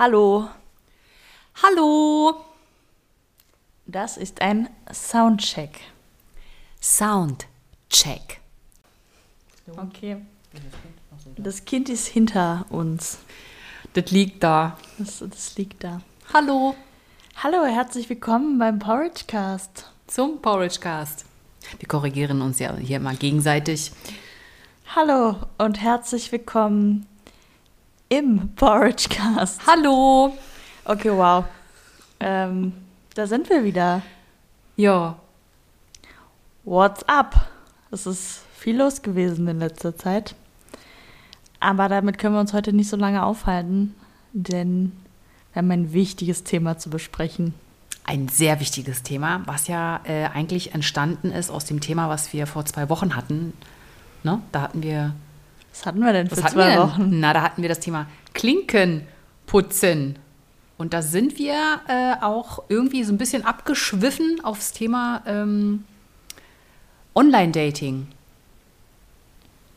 Hallo, Hallo! das ist ein Soundcheck. Soundcheck. Okay. Das Kind ist hinter uns. Das liegt da. Das, das liegt da. Hallo Hallo, herzlich willkommen beim Porridgecast. zum Porridgecast. Wir korrigieren uns ja hier immer gegenseitig. Hallo und herzlich willkommen im Porridgecast. Hallo! Okay, wow. Ähm, da sind wir wieder. Ja, What's up? Es ist viel los gewesen in letzter Zeit. Aber damit können wir uns heute nicht so lange aufhalten, denn wir haben ein wichtiges Thema zu besprechen. ein sehr wichtiges Thema, was ja äh, eigentlich entstanden ist aus dem Thema, was wir vor zwei Wochen hatten. Ne? Da hatten wir. Was hatten wir denn für Was zwei? Wochen? Na, da hatten wir das Thema Klinken putzen. Und da sind wir äh, auch irgendwie so ein bisschen abgeschwiffen aufs Thema ähm, Online-Dating.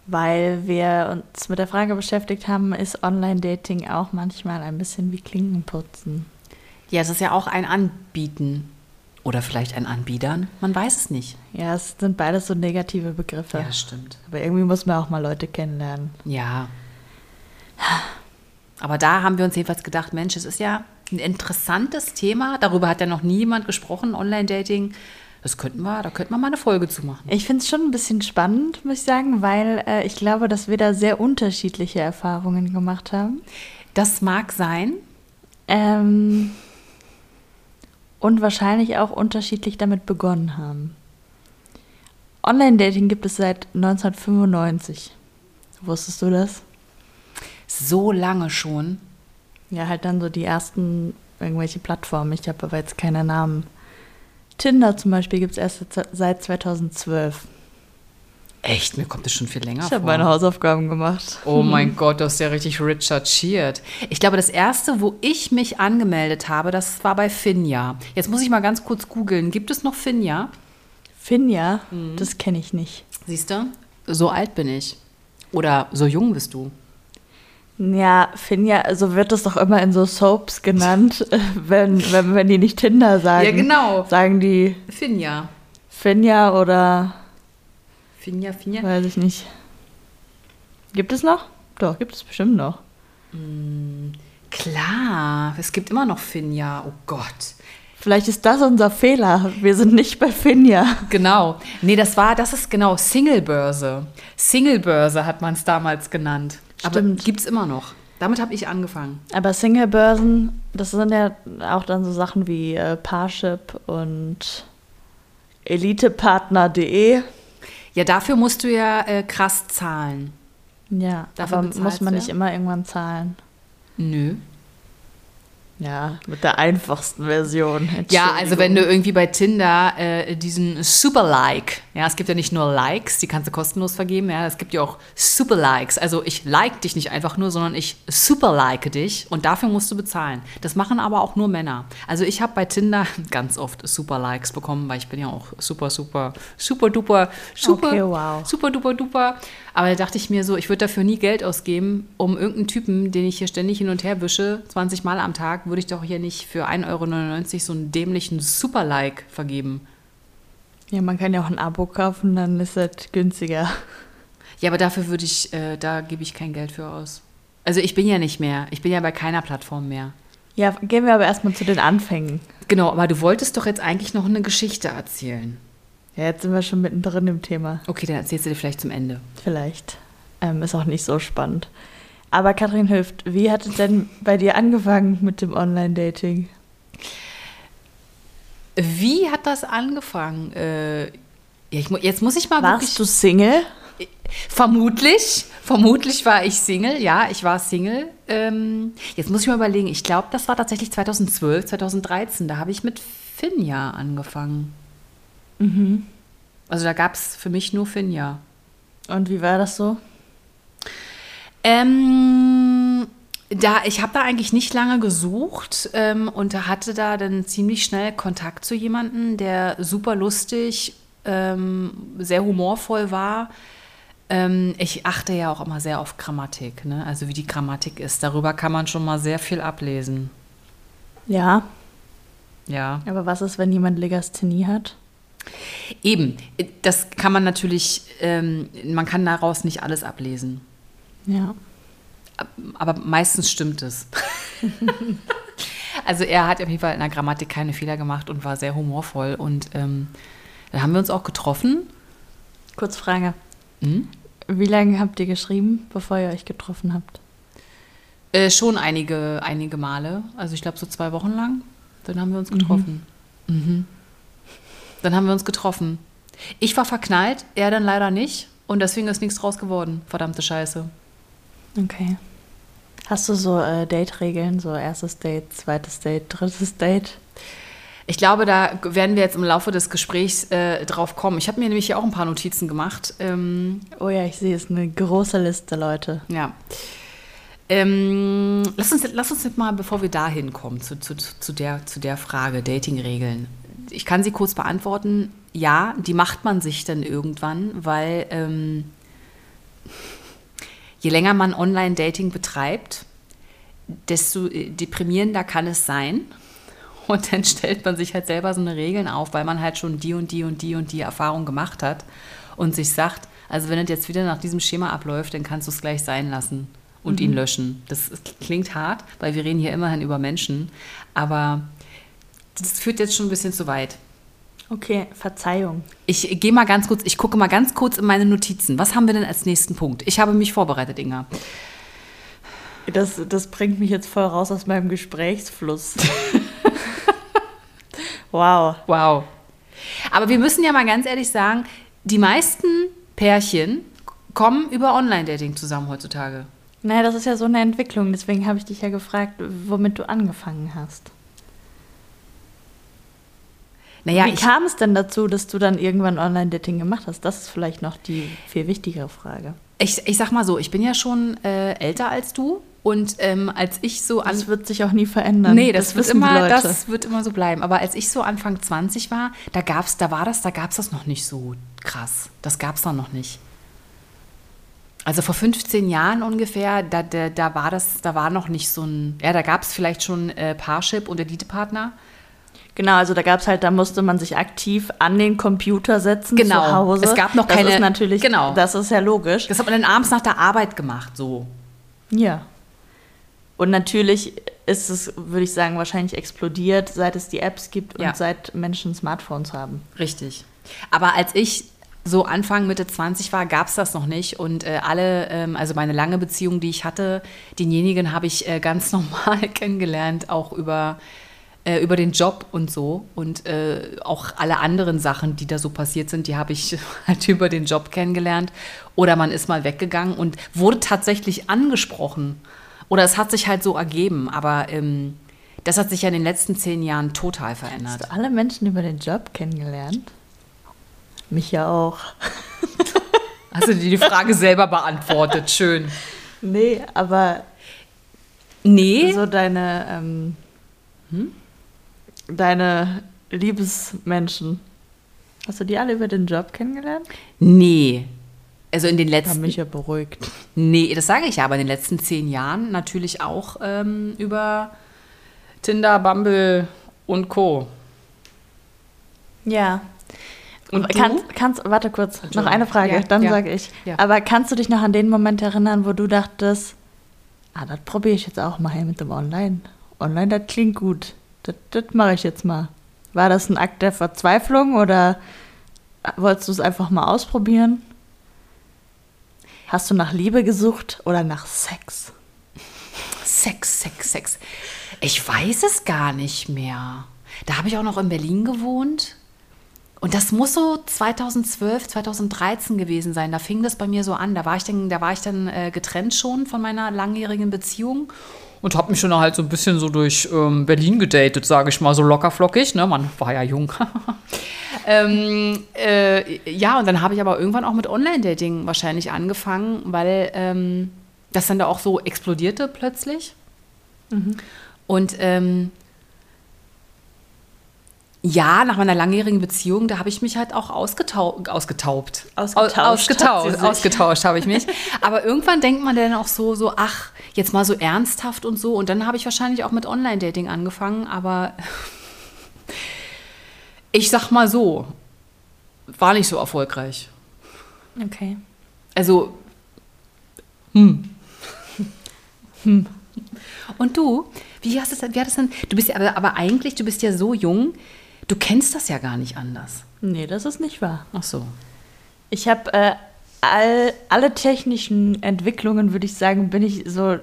Weil wir uns mit der Frage beschäftigt haben, ist Online-Dating auch manchmal ein bisschen wie Klinkenputzen? Ja, es ist ja auch ein Anbieten. Oder vielleicht ein Anbiedern. Man weiß es nicht. Ja, es sind beides so negative Begriffe. Ja, das stimmt. Aber irgendwie muss man auch mal Leute kennenlernen. Ja. Aber da haben wir uns jedenfalls gedacht, Mensch, es ist ja ein interessantes Thema. Darüber hat ja noch nie jemand gesprochen, Online-Dating. Das könnten wir, da könnten wir mal eine Folge zu machen. Ich finde es schon ein bisschen spannend, muss ich sagen, weil äh, ich glaube, dass wir da sehr unterschiedliche Erfahrungen gemacht haben. Das mag sein. Ähm, und wahrscheinlich auch unterschiedlich damit begonnen haben. Online-Dating gibt es seit 1995. Wusstest du das? So lange schon. Ja, halt dann so die ersten irgendwelche Plattformen. Ich habe aber jetzt keine Namen. Tinder zum Beispiel gibt es erst seit 2012. Echt, mir kommt das schon viel länger Ich vor. habe meine Hausaufgaben gemacht. Oh mein Gott, du hast ja richtig recherchiert. Ich glaube, das erste, wo ich mich angemeldet habe, das war bei Finja. Jetzt muss ich mal ganz kurz googeln. Gibt es noch Finja? Finja, das kenne ich nicht. Siehst du? So alt bin ich. Oder so jung bist du. Ja, Finja, so wird es doch immer in so Soaps genannt, wenn, wenn, wenn die nicht Tinder sagen. Ja, genau. Sagen die Finja. Finja oder Finja, Finja. weiß ich nicht. Gibt es noch? Doch, gibt es bestimmt noch. Klar, es gibt immer noch Finja. Oh Gott. Vielleicht ist das unser Fehler. Wir sind nicht bei Finja. Genau. Nee, das war, das ist genau Singlebörse. Singlebörse hat man es damals genannt. Aber Stimmt. gibt es immer noch. Damit habe ich angefangen. Aber Singlebörsen, das sind ja auch dann so Sachen wie äh, Parship und Elitepartner.de. Ja, dafür musst du ja äh, krass zahlen. Ja, Dafür aber muss man du, nicht ja? immer irgendwann zahlen. Nö. Ja, mit der einfachsten Version. Ja, also wenn du irgendwie bei Tinder äh, diesen Super-Like, ja, es gibt ja nicht nur Likes, die kannst du kostenlos vergeben, ja, es gibt ja auch Super-Likes. Also ich like dich nicht einfach nur, sondern ich super-like dich und dafür musst du bezahlen. Das machen aber auch nur Männer. Also ich habe bei Tinder ganz oft Super-Likes bekommen, weil ich bin ja auch super, super, super duper, super, Okay, wow. super duper duper. Aber da dachte ich mir so, ich würde dafür nie Geld ausgeben, um irgendeinen Typen, den ich hier ständig hin und her wische, 20 Mal am Tag, würde ich doch hier nicht für 1,99 Euro so einen dämlichen Super-Like vergeben. Ja, man kann ja auch ein Abo kaufen, dann ist das günstiger. Ja, aber dafür würde ich, äh, da gebe ich kein Geld für aus. Also ich bin ja nicht mehr, ich bin ja bei keiner Plattform mehr. Ja, gehen wir aber erstmal zu den Anfängen. Genau, aber du wolltest doch jetzt eigentlich noch eine Geschichte erzählen. Ja, jetzt sind wir schon mittendrin im Thema. Okay, dann erzählst du dir vielleicht zum Ende. Vielleicht. Ähm, ist auch nicht so spannend. Aber Katrin hilft, wie hat es denn bei dir angefangen mit dem Online-Dating? Wie hat das angefangen? Äh, ja, ich, jetzt muss ich mal. Warst du Single? Vermutlich, vermutlich war ich Single, ja, ich war Single. Ähm, jetzt muss ich mal überlegen, ich glaube, das war tatsächlich 2012, 2013, da habe ich mit Finja angefangen. Also da gab es für mich nur Finja. Und wie war das so? Ähm, da, ich habe da eigentlich nicht lange gesucht ähm, und hatte da dann ziemlich schnell Kontakt zu jemandem, der super lustig, ähm, sehr humorvoll war. Ähm, ich achte ja auch immer sehr auf Grammatik, ne? also wie die Grammatik ist. Darüber kann man schon mal sehr viel ablesen. Ja, Ja. aber was ist, wenn jemand Legasthenie hat? Eben, das kann man natürlich, ähm, man kann daraus nicht alles ablesen. Ja. Aber meistens stimmt es. also er hat auf jeden Fall in der Grammatik keine Fehler gemacht und war sehr humorvoll. Und ähm, dann haben wir uns auch getroffen. Kurz Frage. Hm? Wie lange habt ihr geschrieben, bevor ihr euch getroffen habt? Äh, schon einige, einige Male. Also ich glaube so zwei Wochen lang. Dann haben wir uns getroffen. Mhm. Dann haben wir uns getroffen. Ich war verknallt, er dann leider nicht. Und deswegen ist nichts draus geworden. Verdammte Scheiße. Okay. Hast du so äh, Date-Regeln, so erstes Date, zweites Date, drittes Date? Ich glaube, da werden wir jetzt im Laufe des Gesprächs äh, drauf kommen. Ich habe mir nämlich hier auch ein paar Notizen gemacht. Ähm, Oh ja, ich sehe es, eine große Liste, Leute. ja. Ähm, lass, uns, lass uns jetzt mal, bevor wir dahin kommen, zu, zu, zu, der, zu der Frage Dating-Regeln. Ich kann sie kurz beantworten. Ja, die macht man sich dann irgendwann, weil ähm, je länger man Online-Dating betreibt, desto äh, deprimierender kann es sein. Und dann stellt man sich halt selber so eine Regeln auf, weil man halt schon die und die und die und die Erfahrung gemacht hat und sich sagt, also wenn es jetzt wieder nach diesem Schema abläuft, dann kannst du es gleich sein lassen und ihn löschen. Das klingt hart, weil wir reden hier immerhin über Menschen, aber das führt jetzt schon ein bisschen zu weit. Okay, Verzeihung. Ich gehe mal ganz kurz, ich gucke mal ganz kurz in meine Notizen. Was haben wir denn als nächsten Punkt? Ich habe mich vorbereitet, Inga. Das, das bringt mich jetzt voll raus aus meinem Gesprächsfluss. wow. Wow. Aber wir müssen ja mal ganz ehrlich sagen, die meisten Pärchen kommen über Online-Dating zusammen heutzutage. Naja, das ist ja so eine Entwicklung, deswegen habe ich dich ja gefragt, womit du angefangen hast. Naja, Wie kam es denn dazu, dass du dann irgendwann Online-Dating gemacht hast? Das ist vielleicht noch die viel wichtigere Frage. ich, ich sag mal so, ich bin ja schon äh, älter als du und ähm, als ich so an Das wird sich auch nie verändern. Nee, das, wird wissen die immer, das wird immer so bleiben. Aber als ich so Anfang 20 war, da gab's, da war das, da gab's das noch nicht so krass. Das gab's dann noch nicht. Also vor 15 Jahren ungefähr, da, da, da war das, da war noch nicht so ein, ja, da gab's vielleicht schon äh, Parship und Elite-Partner. Genau, also da gab es halt, da musste man sich aktiv an den Computer setzen Genau. zu Hause. Es gab noch das keine- ist natürlich, genau. das ist ja logisch. Das hat man dann abends nach der Arbeit gemacht, so. Ja. Und natürlich ist es, würde ich sagen, wahrscheinlich explodiert, seit es die Apps gibt und Ja. seit Menschen Smartphones haben. Richtig. Aber als ich so Anfang, Mitte 20 war, gab es das noch nicht. Und äh, alle, ähm, also meine lange Beziehung, die ich hatte, denjenigen habe ich äh, ganz normal kennengelernt, auch über, äh, über den Job und so. Und äh, auch alle anderen Sachen, die da so passiert sind, die habe ich halt über den Job kennengelernt. Oder man ist mal weggegangen und wurde tatsächlich angesprochen. Oder es hat sich halt so ergeben. Aber ähm, das hat sich ja in den letzten zehn Jahren total verändert. Hast du alle Menschen über den Job kennengelernt? Mich ja auch. Hast du dir die Frage selber beantwortet? Schön. Nee, aber Nee. so deine, ähm, Hm? Deine Liebesmenschen, hast du die alle über den Job kennengelernt? Nee. Also in den Haben letzten. mich ja beruhigt. Nee, das sage ich ja, aber in den letzten zehn Jahren natürlich auch ähm, über Tinder, Bumble und Co. Ja. Und du? kannst, kannst, warte kurz, noch eine Frage, Ja, dann ja, sage ich. ja. Aber kannst du dich noch an den Moment erinnern, wo du dachtest, ah, das probiere ich jetzt auch mal hier mit dem Online. Online, das klingt gut. Das, das mache ich jetzt mal. War das ein Akt der Verzweiflung oder wolltest du es einfach mal ausprobieren? Hast du nach Liebe gesucht oder nach Sex? Sex, Sex, Sex. Ich weiß es gar nicht mehr. Da habe ich auch noch in Berlin gewohnt. Und das muss so 2012, 2013 gewesen sein. Da fing das bei mir so an. Da war ich dann, da war ich dann äh, getrennt schon von meiner langjährigen Beziehung und habe mich schon halt so ein bisschen so durch ähm, Berlin gedatet, sage ich mal, so lockerflockig. Ne? Man war ja jung. ähm, äh, ja, und dann habe ich aber irgendwann auch mit Online-Dating wahrscheinlich angefangen, weil ähm, das dann da auch so explodierte plötzlich. Und ähm, Ja, nach meiner langjährigen Beziehung, da habe ich mich halt auch ausgetau ausgetaubt. Ausgetauscht Ausgetauscht, ausgetauscht habe ich mich. Aber irgendwann denkt man dann auch so, so, ach, jetzt mal so ernsthaft und so. Und dann habe ich wahrscheinlich auch mit Online-Dating angefangen. Aber ich sag mal so, war nicht so erfolgreich. Okay. Also, hm. hm. Und du, wie hast es, wie hat es denn, du bist ja, aber, aber eigentlich, du bist ja so jung, du kennst das ja gar nicht anders. Nee, das ist nicht wahr. Ach so. Ich habe äh, all, alle technischen Entwicklungen, würde ich sagen, bin ich so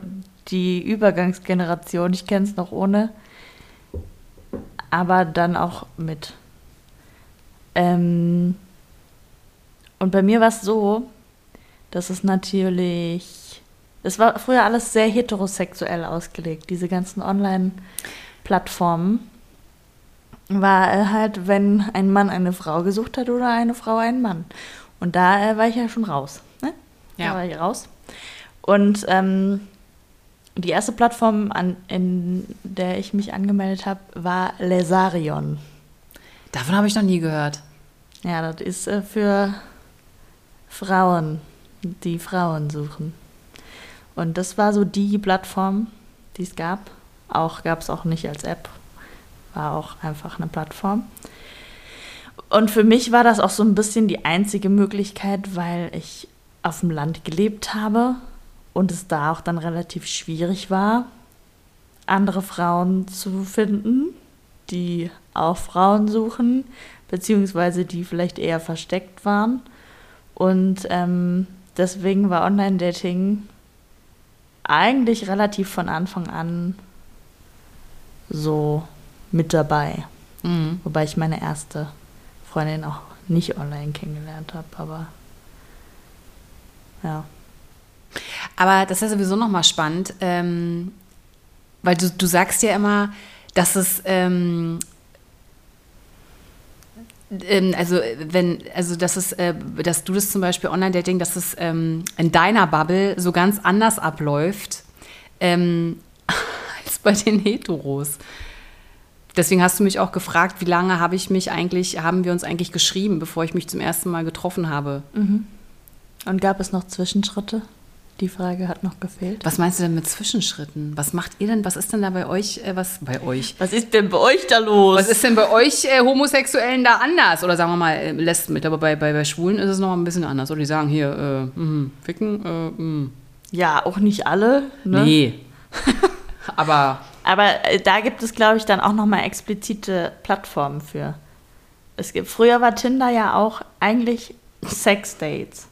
die Übergangsgeneration. Ich kenne es noch ohne, aber dann auch mit. Ähm, und bei mir war es so, dass es natürlich. Es war früher alles sehr heterosexuell ausgelegt, diese ganzen Online-Plattformen. War halt, wenn ein Mann eine Frau gesucht hat oder eine Frau einen Mann. Und da äh, war ich ja schon raus. Ne? Ja. Da war ich raus. Und ähm, die erste Plattform, an, in der ich mich angemeldet habe, war Lesarion. Davon habe ich noch nie gehört. Ja, das ist äh, für Frauen, die Frauen suchen. Und das war so die Plattform, die es gab. Auch gab es auch nicht als App, war auch einfach eine Plattform. Und für mich war das auch so ein bisschen die einzige Möglichkeit, weil ich auf dem Land gelebt habe und es da auch dann relativ schwierig war, andere Frauen zu finden, die auch Frauen suchen, beziehungsweise die vielleicht eher versteckt waren. Und ähm, deswegen war Online-Dating eigentlich relativ von Anfang an so mit dabei. Mhm. Wobei ich meine erste Freundin auch nicht online kennengelernt habe, aber ja. Aber das ist sowieso nochmal spannend, ähm, weil du, du sagst ja immer, dass es, ähm, ähm, also wenn, also dass es, äh, dass du das zum Beispiel Online-Dating, dass es ähm, in deiner Bubble so ganz anders abläuft ähm, als bei den Heteros. Deswegen hast du mich auch gefragt, wie lange habe ich mich eigentlich, haben wir uns eigentlich geschrieben, bevor ich mich zum ersten Mal getroffen habe. Und gab es noch Zwischenschritte? Die Frage hat noch gefehlt. Was meinst du denn mit Zwischenschritten? Was macht ihr denn? Was ist denn da bei euch? Äh, was bei euch? Was ist denn bei euch da los? Was ist denn bei euch äh, Homosexuellen da anders? Oder sagen wir mal äh, Lesben mit, aber bei, bei, bei Schwulen ist es noch ein bisschen anders. Oder die sagen hier, äh, mh, ficken, äh, mh. ja, auch nicht alle. Ne? Nee. aber Aber äh, da gibt es, glaube ich, dann auch nochmal explizite Plattformen für. Es gibt, früher war Tinder ja auch eigentlich Sex-Dates.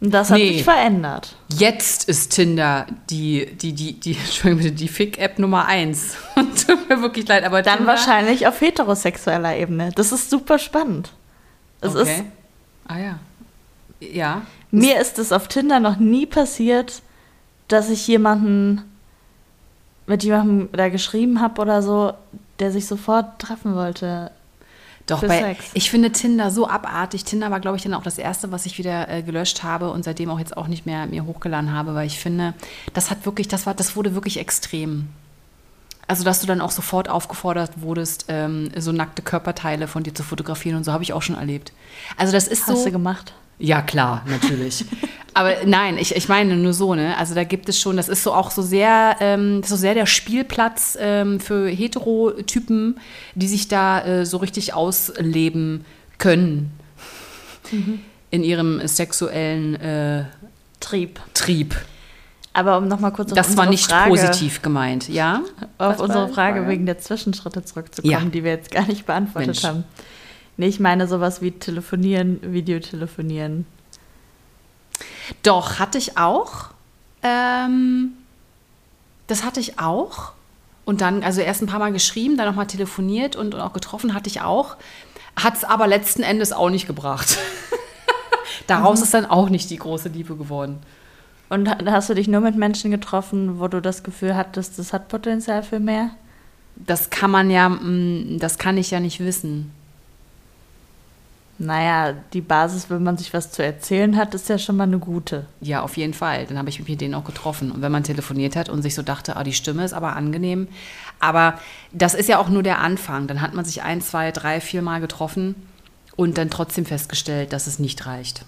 Und das hat Nee. sich verändert. jetzt ist Tinder die, die, die, die, Entschuldigung bitte, die Fick-App Nummer eins. Tut mir wirklich leid, aber Dann Tinder, wahrscheinlich auf heterosexueller Ebene. Das ist super spannend. Es Okay. ist, ah ja. Ja. mir ist es auf Tinder noch nie passiert, dass ich jemanden mit jemandem da geschrieben habe oder so, der sich sofort treffen wollte. Doch, bei, Sex. ich finde Tinder so abartig. Tinder war, glaube ich, dann auch das erste, was ich wieder äh, gelöscht habe und seitdem auch jetzt auch nicht mehr mir hochgeladen habe, weil ich finde, das hat wirklich, das war, das wurde wirklich extrem. Also, dass du dann auch sofort aufgefordert wurdest, ähm, so nackte Körperteile von dir zu fotografieren und so habe ich auch schon erlebt. Also, das ist Hast so. du gemacht? Ja, klar, natürlich. Aber nein, ich, ich meine nur so, ne? Also da gibt es schon, das ist so auch so sehr, ähm, so sehr der Spielplatz ähm, für Heterotypen, die sich da äh, so richtig ausleben können in ihrem sexuellen äh, Trieb. Trieb. Aber um nochmal kurz auf Das war nicht Frage, positiv gemeint, ja? auf unsere Frage Frage? wegen der Zwischenschritte zurückzukommen, Ja. die wir jetzt gar nicht beantwortet Mensch. haben. Nee, ich meine sowas wie telefonieren, Videotelefonieren. Doch, hatte ich auch. Ähm, das hatte ich auch. Und dann, also erst ein paar Mal geschrieben, dann nochmal telefoniert und, und auch getroffen hatte ich auch. Hat es aber letzten Endes auch nicht gebracht. Daraus ist dann auch nicht die große Liebe geworden. Und ha- hast du dich nur mit Menschen getroffen, wo du das Gefühl hattest, das hat Potenzial für mehr? Das kann man ja, mm, das kann ich ja nicht wissen. Naja, die Basis, wenn man sich was zu erzählen hat, ist ja schon mal eine gute. Ja, auf jeden Fall. Dann habe ich mich mit denen auch getroffen. Und wenn man telefoniert hat und sich so dachte, ah, die Stimme ist aber angenehm. Aber das ist ja auch nur der Anfang. Dann hat man sich ein, zwei, drei, vier Mal getroffen und dann trotzdem festgestellt, dass es nicht reicht.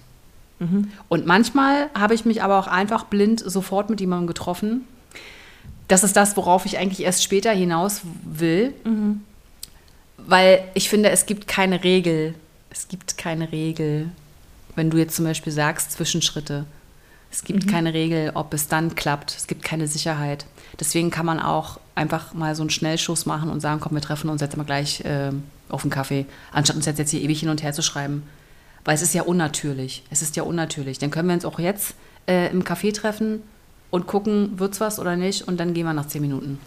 Mhm. Und manchmal habe ich mich aber auch einfach blind sofort mit jemandem getroffen. Das ist das, worauf ich eigentlich erst später hinaus will. Mhm. Weil ich finde, es gibt keine Regel es gibt keine Regel. Wenn du jetzt zum Beispiel sagst, Zwischenschritte, es gibt mhm. keine Regel, ob es dann klappt. Es gibt keine Sicherheit. Deswegen kann man auch einfach mal so einen Schnellschuss machen und sagen, komm, wir treffen uns jetzt mal gleich äh, auf einen Kaffee, anstatt uns jetzt hier ewig hin und her zu schreiben. Weil es ist ja unnatürlich. Es ist ja unnatürlich. Dann können wir uns auch jetzt äh, im Café treffen und gucken, wird's was oder nicht, und dann gehen wir nach zehn Minuten.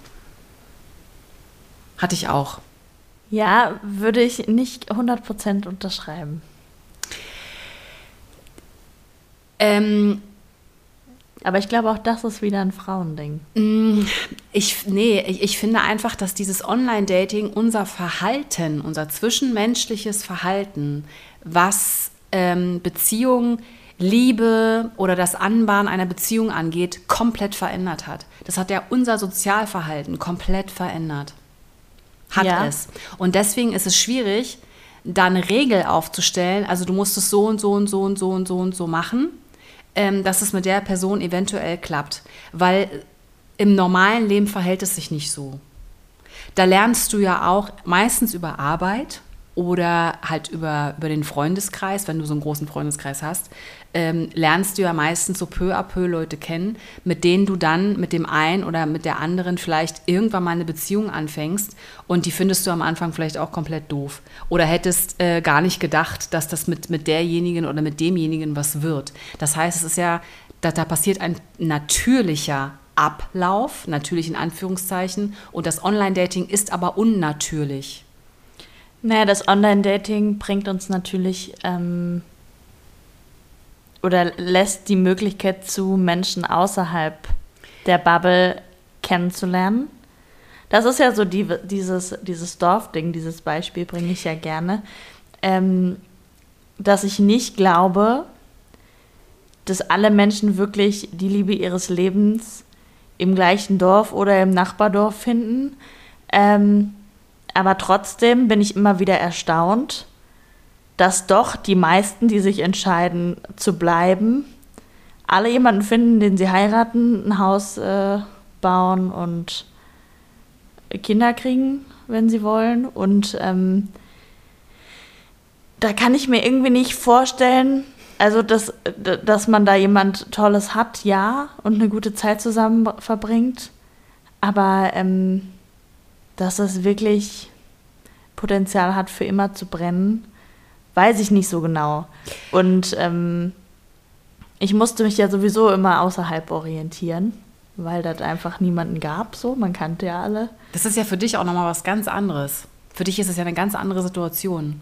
Hatte ich auch. Ja, würde ich nicht 100% unterschreiben. Ähm, aber ich glaube, auch das ist wieder ein Frauending. Mm, ich, nee, ich, ich finde einfach, dass dieses Online-Dating unser Verhalten, unser zwischenmenschliches Verhalten, was ähm, Beziehungen, Liebe oder das Anbahnen einer Beziehung angeht, komplett verändert hat. Das hat ja unser Sozialverhalten komplett verändert hat ja. es. Und deswegen ist es schwierig, da eine Regel aufzustellen. Also du musst es so und so und so und so und so und so machen, ähm, dass es mit der Person eventuell klappt. Weil im normalen Leben verhält es sich nicht so. Da lernst du ja auch meistens über Arbeit oder halt über, über den Freundeskreis, wenn du so einen großen Freundeskreis hast, ähm, lernst du ja meistens so peu à peu Leute kennen, mit denen du dann mit dem einen oder mit der anderen vielleicht irgendwann mal eine Beziehung anfängst und die findest du am Anfang vielleicht auch komplett doof. Oder hättest äh, gar nicht gedacht, dass das mit, mit derjenigen oder mit demjenigen was wird. Das heißt, es ist ja, da, da passiert ein natürlicher Ablauf, natürlich in Anführungszeichen, und das Online-Dating ist aber unnatürlich. Naja, das Online-Dating bringt uns natürlich ähm, oder lässt die Möglichkeit zu, Menschen außerhalb der Bubble kennenzulernen. Das ist ja so die, dieses, dieses Dorfding, dieses Beispiel bringe ich ja gerne, ähm, dass ich nicht glaube, dass alle Menschen wirklich die Liebe ihres Lebens im gleichen Dorf oder im Nachbardorf finden. Ähm, aber trotzdem bin ich immer wieder erstaunt, dass doch die meisten, die sich entscheiden zu bleiben, alle jemanden finden, den sie heiraten, ein Haus äh, bauen und Kinder kriegen, wenn sie wollen. Und ähm, da kann ich mir irgendwie nicht vorstellen, also dass, dass man da jemand Tolles hat, ja, und eine gute Zeit zusammen verbringt. Aber ähm, dass es wirklich Potenzial hat, für immer zu brennen weiß ich nicht so genau. Und ähm, ich musste mich ja sowieso immer außerhalb orientieren, weil das einfach niemanden gab, so. Man kannte ja alle. Das ist ja für dich auch nochmal was ganz anderes. Für dich ist es ja eine ganz andere Situation.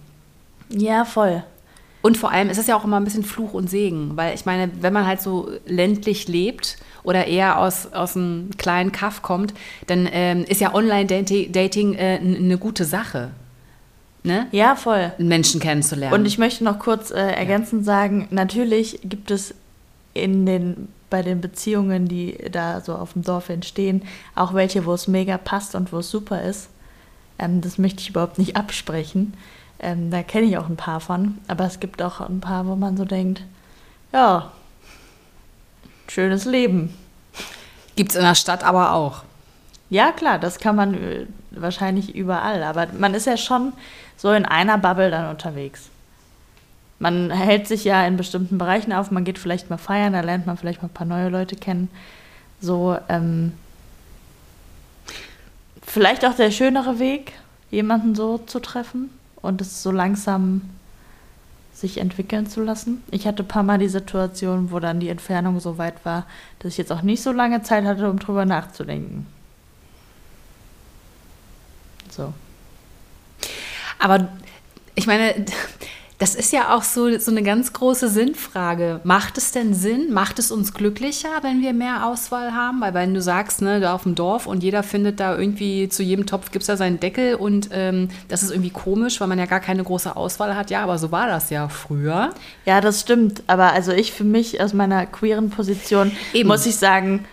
Ja, voll. Und vor allem ist es ja auch immer ein bisschen Fluch und Segen, weil ich meine, wenn man halt so ländlich lebt oder eher aus, aus einem kleinen Kaff kommt, dann ähm, ist ja Online-Dating äh, eine gute Sache ne? Ja, voll. Menschen kennenzulernen. Und ich möchte noch kurz äh, ergänzend ja. sagen, natürlich gibt es in den bei den Beziehungen, die da so auf dem Dorf entstehen, auch welche, wo es mega passt und wo es super ist. Ähm, das möchte ich überhaupt nicht absprechen. Ähm, da kenne ich auch ein paar von. Aber es gibt auch ein paar, wo man so denkt, ja, schönes Leben. Gibt es in der Stadt aber auch. Ja, klar, das kann man äh, wahrscheinlich überall. Aber man ist ja schon so in einer Bubble dann unterwegs. Man hält sich ja in bestimmten Bereichen auf, man geht vielleicht mal feiern, da lernt man vielleicht mal ein paar neue Leute kennen. So, ähm, vielleicht auch der schönere Weg, jemanden so zu treffen und es so langsam sich entwickeln zu lassen. Ich hatte ein paar Mal die Situation, wo dann die Entfernung so weit war, dass ich jetzt auch nicht so lange Zeit hatte, um drüber nachzudenken. So. Aber ich meine, Das ist ja auch so, so eine ganz große Sinnfrage. Macht es denn Sinn? Macht es uns glücklicher, wenn wir mehr Auswahl haben? Weil wenn du sagst, ne, da auf dem Dorf und jeder findet da irgendwie, zu jedem Topf gibt es da seinen Deckel und ähm, das ist irgendwie komisch, weil man ja gar keine große Auswahl hat. Ja, aber so war das ja früher. Ja, das stimmt. Aber also ich für mich aus meiner queeren Position Eben. muss ich sagen,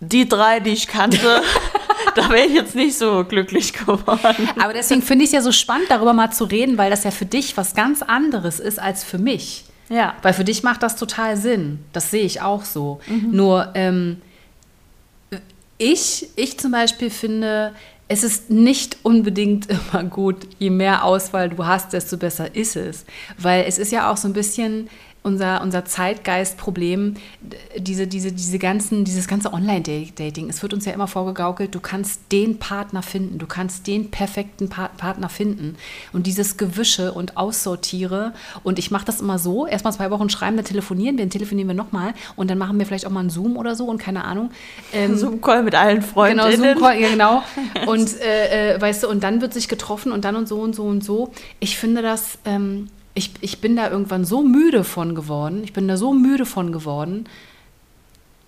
die drei, die ich kannte, da wäre ich jetzt nicht so glücklich geworden. Aber deswegen finde ich es ja so spannend, darüber mal zu reden, weil das ja für dich was ganz anderes ist als für mich. Ja. Weil für dich macht das total Sinn. Das sehe ich auch so. Nur ähm, ich, ich zum Beispiel finde, es ist nicht unbedingt immer gut, je mehr Auswahl du hast, desto besser ist es. Weil es ist ja auch so ein bisschen unser, unser Zeitgeistproblem, diese, diese, diese ganzen, dieses ganze Online-Dating. Es wird uns ja immer vorgegaukelt, du kannst den Partner finden, du kannst den perfekten pa Partner finden. Und dieses Gewische und Aussortiere. Und ich mache das immer so: erstmal zwei Wochen schreiben, dann telefonieren wir, dann telefonieren wir nochmal und dann machen wir vielleicht auch mal einen Zoom oder so und keine Ahnung. Ähm, Zoom-Call mit allen Genau, Freundinnen. Zoom-Call, ja, genau. Und äh, äh, weißt du, und dann wird sich getroffen und dann und so und so und so. Ich finde das, ähm, ich, ich bin da irgendwann so müde von geworden, ich bin da so müde von geworden,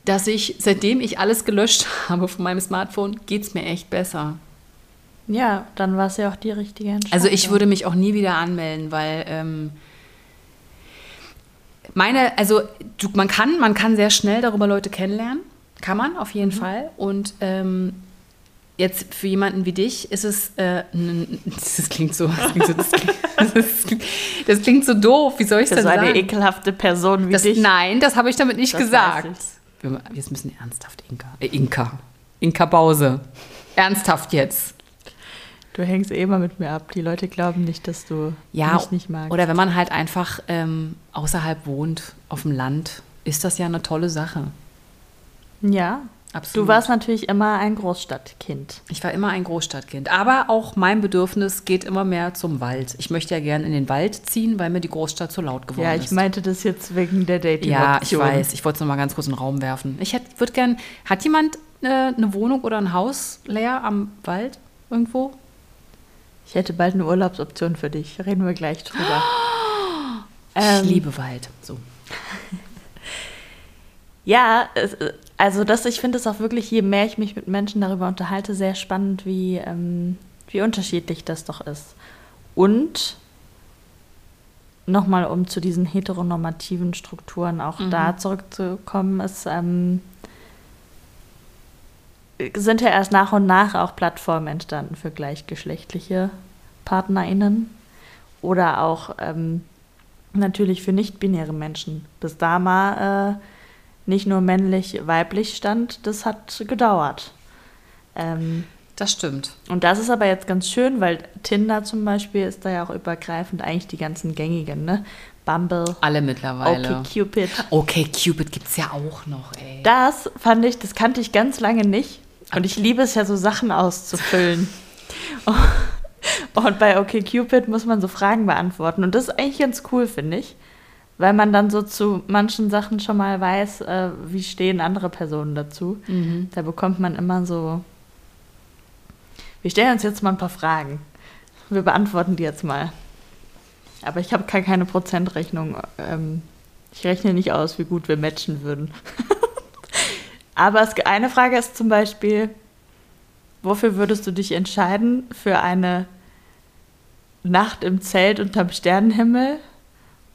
dass ich, seitdem ich alles gelöscht habe von meinem Smartphone, geht es mir echt besser. Ja, dann war es ja auch die richtige Entscheidung. Also ich würde mich auch nie wieder anmelden, weil ähm, meine, also du, man kann, man kann sehr schnell darüber Leute kennenlernen, kann man auf jeden Fall. Und ähm, jetzt für jemanden wie dich ist es, äh, das klingt so, das klingt so, das klingt, das klingt, das klingt so doof. Wie soll ich Für das so eine sagen? ekelhafte Person wie Das, dich. nein, das habe ich damit nicht Das gesagt. weiß Wir- Jetzt müssen ernsthaft, Inka. Äh, Inka. Inka Bause. Ernsthaft jetzt. Du hängst eh immer mit mir ab. Die Leute glauben nicht, dass du Ja, mich nicht magst. oder wenn man halt einfach ähm, außerhalb wohnt, auf dem Land, ist das ja eine tolle Sache. ja, Absolut. du warst natürlich immer ein Großstadtkind. Ich war immer ein Großstadtkind. Aber auch mein Bedürfnis geht immer mehr zum Wald. Ich möchte ja gerne in den Wald ziehen, weil mir die Großstadt so laut geworden Ja, ist. ich meinte das jetzt wegen der dating Ja, ich weiß. Ich wollte es noch mal ganz kurz in den Raum werfen. Ich würde gern. Hat jemand äh, eine Wohnung oder ein Haus leer am Wald irgendwo? Ich hätte bald eine Urlaubsoption für dich. Reden wir gleich drüber. ich Ähm, liebe Wald. So. Ja, es, also das, ich finde es auch wirklich, je mehr ich mich mit Menschen darüber unterhalte, sehr spannend, wie, ähm, wie unterschiedlich das doch ist. Und nochmal, um zu diesen heteronormativen Strukturen auch da zurückzukommen, ist, ähm, sind ja erst nach und nach auch Plattformen entstanden für gleichgeschlechtliche PartnerInnen oder auch ähm, natürlich für nicht-binäre Menschen. Bis da mal äh, nicht nur männlich-weiblich stand, das hat gedauert. Ähm, Das stimmt. und das ist aber jetzt ganz schön, weil Tinder zum Beispiel ist da ja auch übergreifend eigentlich die ganzen gängigen, ne? Bumble, Alle mittlerweile. Okay, Cupid gibt es ja auch noch, ey. Das fand ich, das kannte ich ganz lange nicht. Und ich liebe es ja, so Sachen auszufüllen. Und bei OkCupid muss man so Fragen beantworten. Und das ist eigentlich ganz cool, finde ich. Weil man dann so zu manchen Sachen schon mal weiß, äh, wie stehen andere Personen dazu. Mhm. Da bekommt man immer so. Wir stellen uns jetzt mal ein paar Fragen. Wir beantworten die jetzt mal. Aber ich habe keine, keine Prozentrechnung. Ähm, ich rechne nicht aus, wie gut wir matchen würden. Aber es, eine Frage ist zum Beispiel, wofür würdest du dich entscheiden? Für eine Nacht im Zelt unterm Sternenhimmel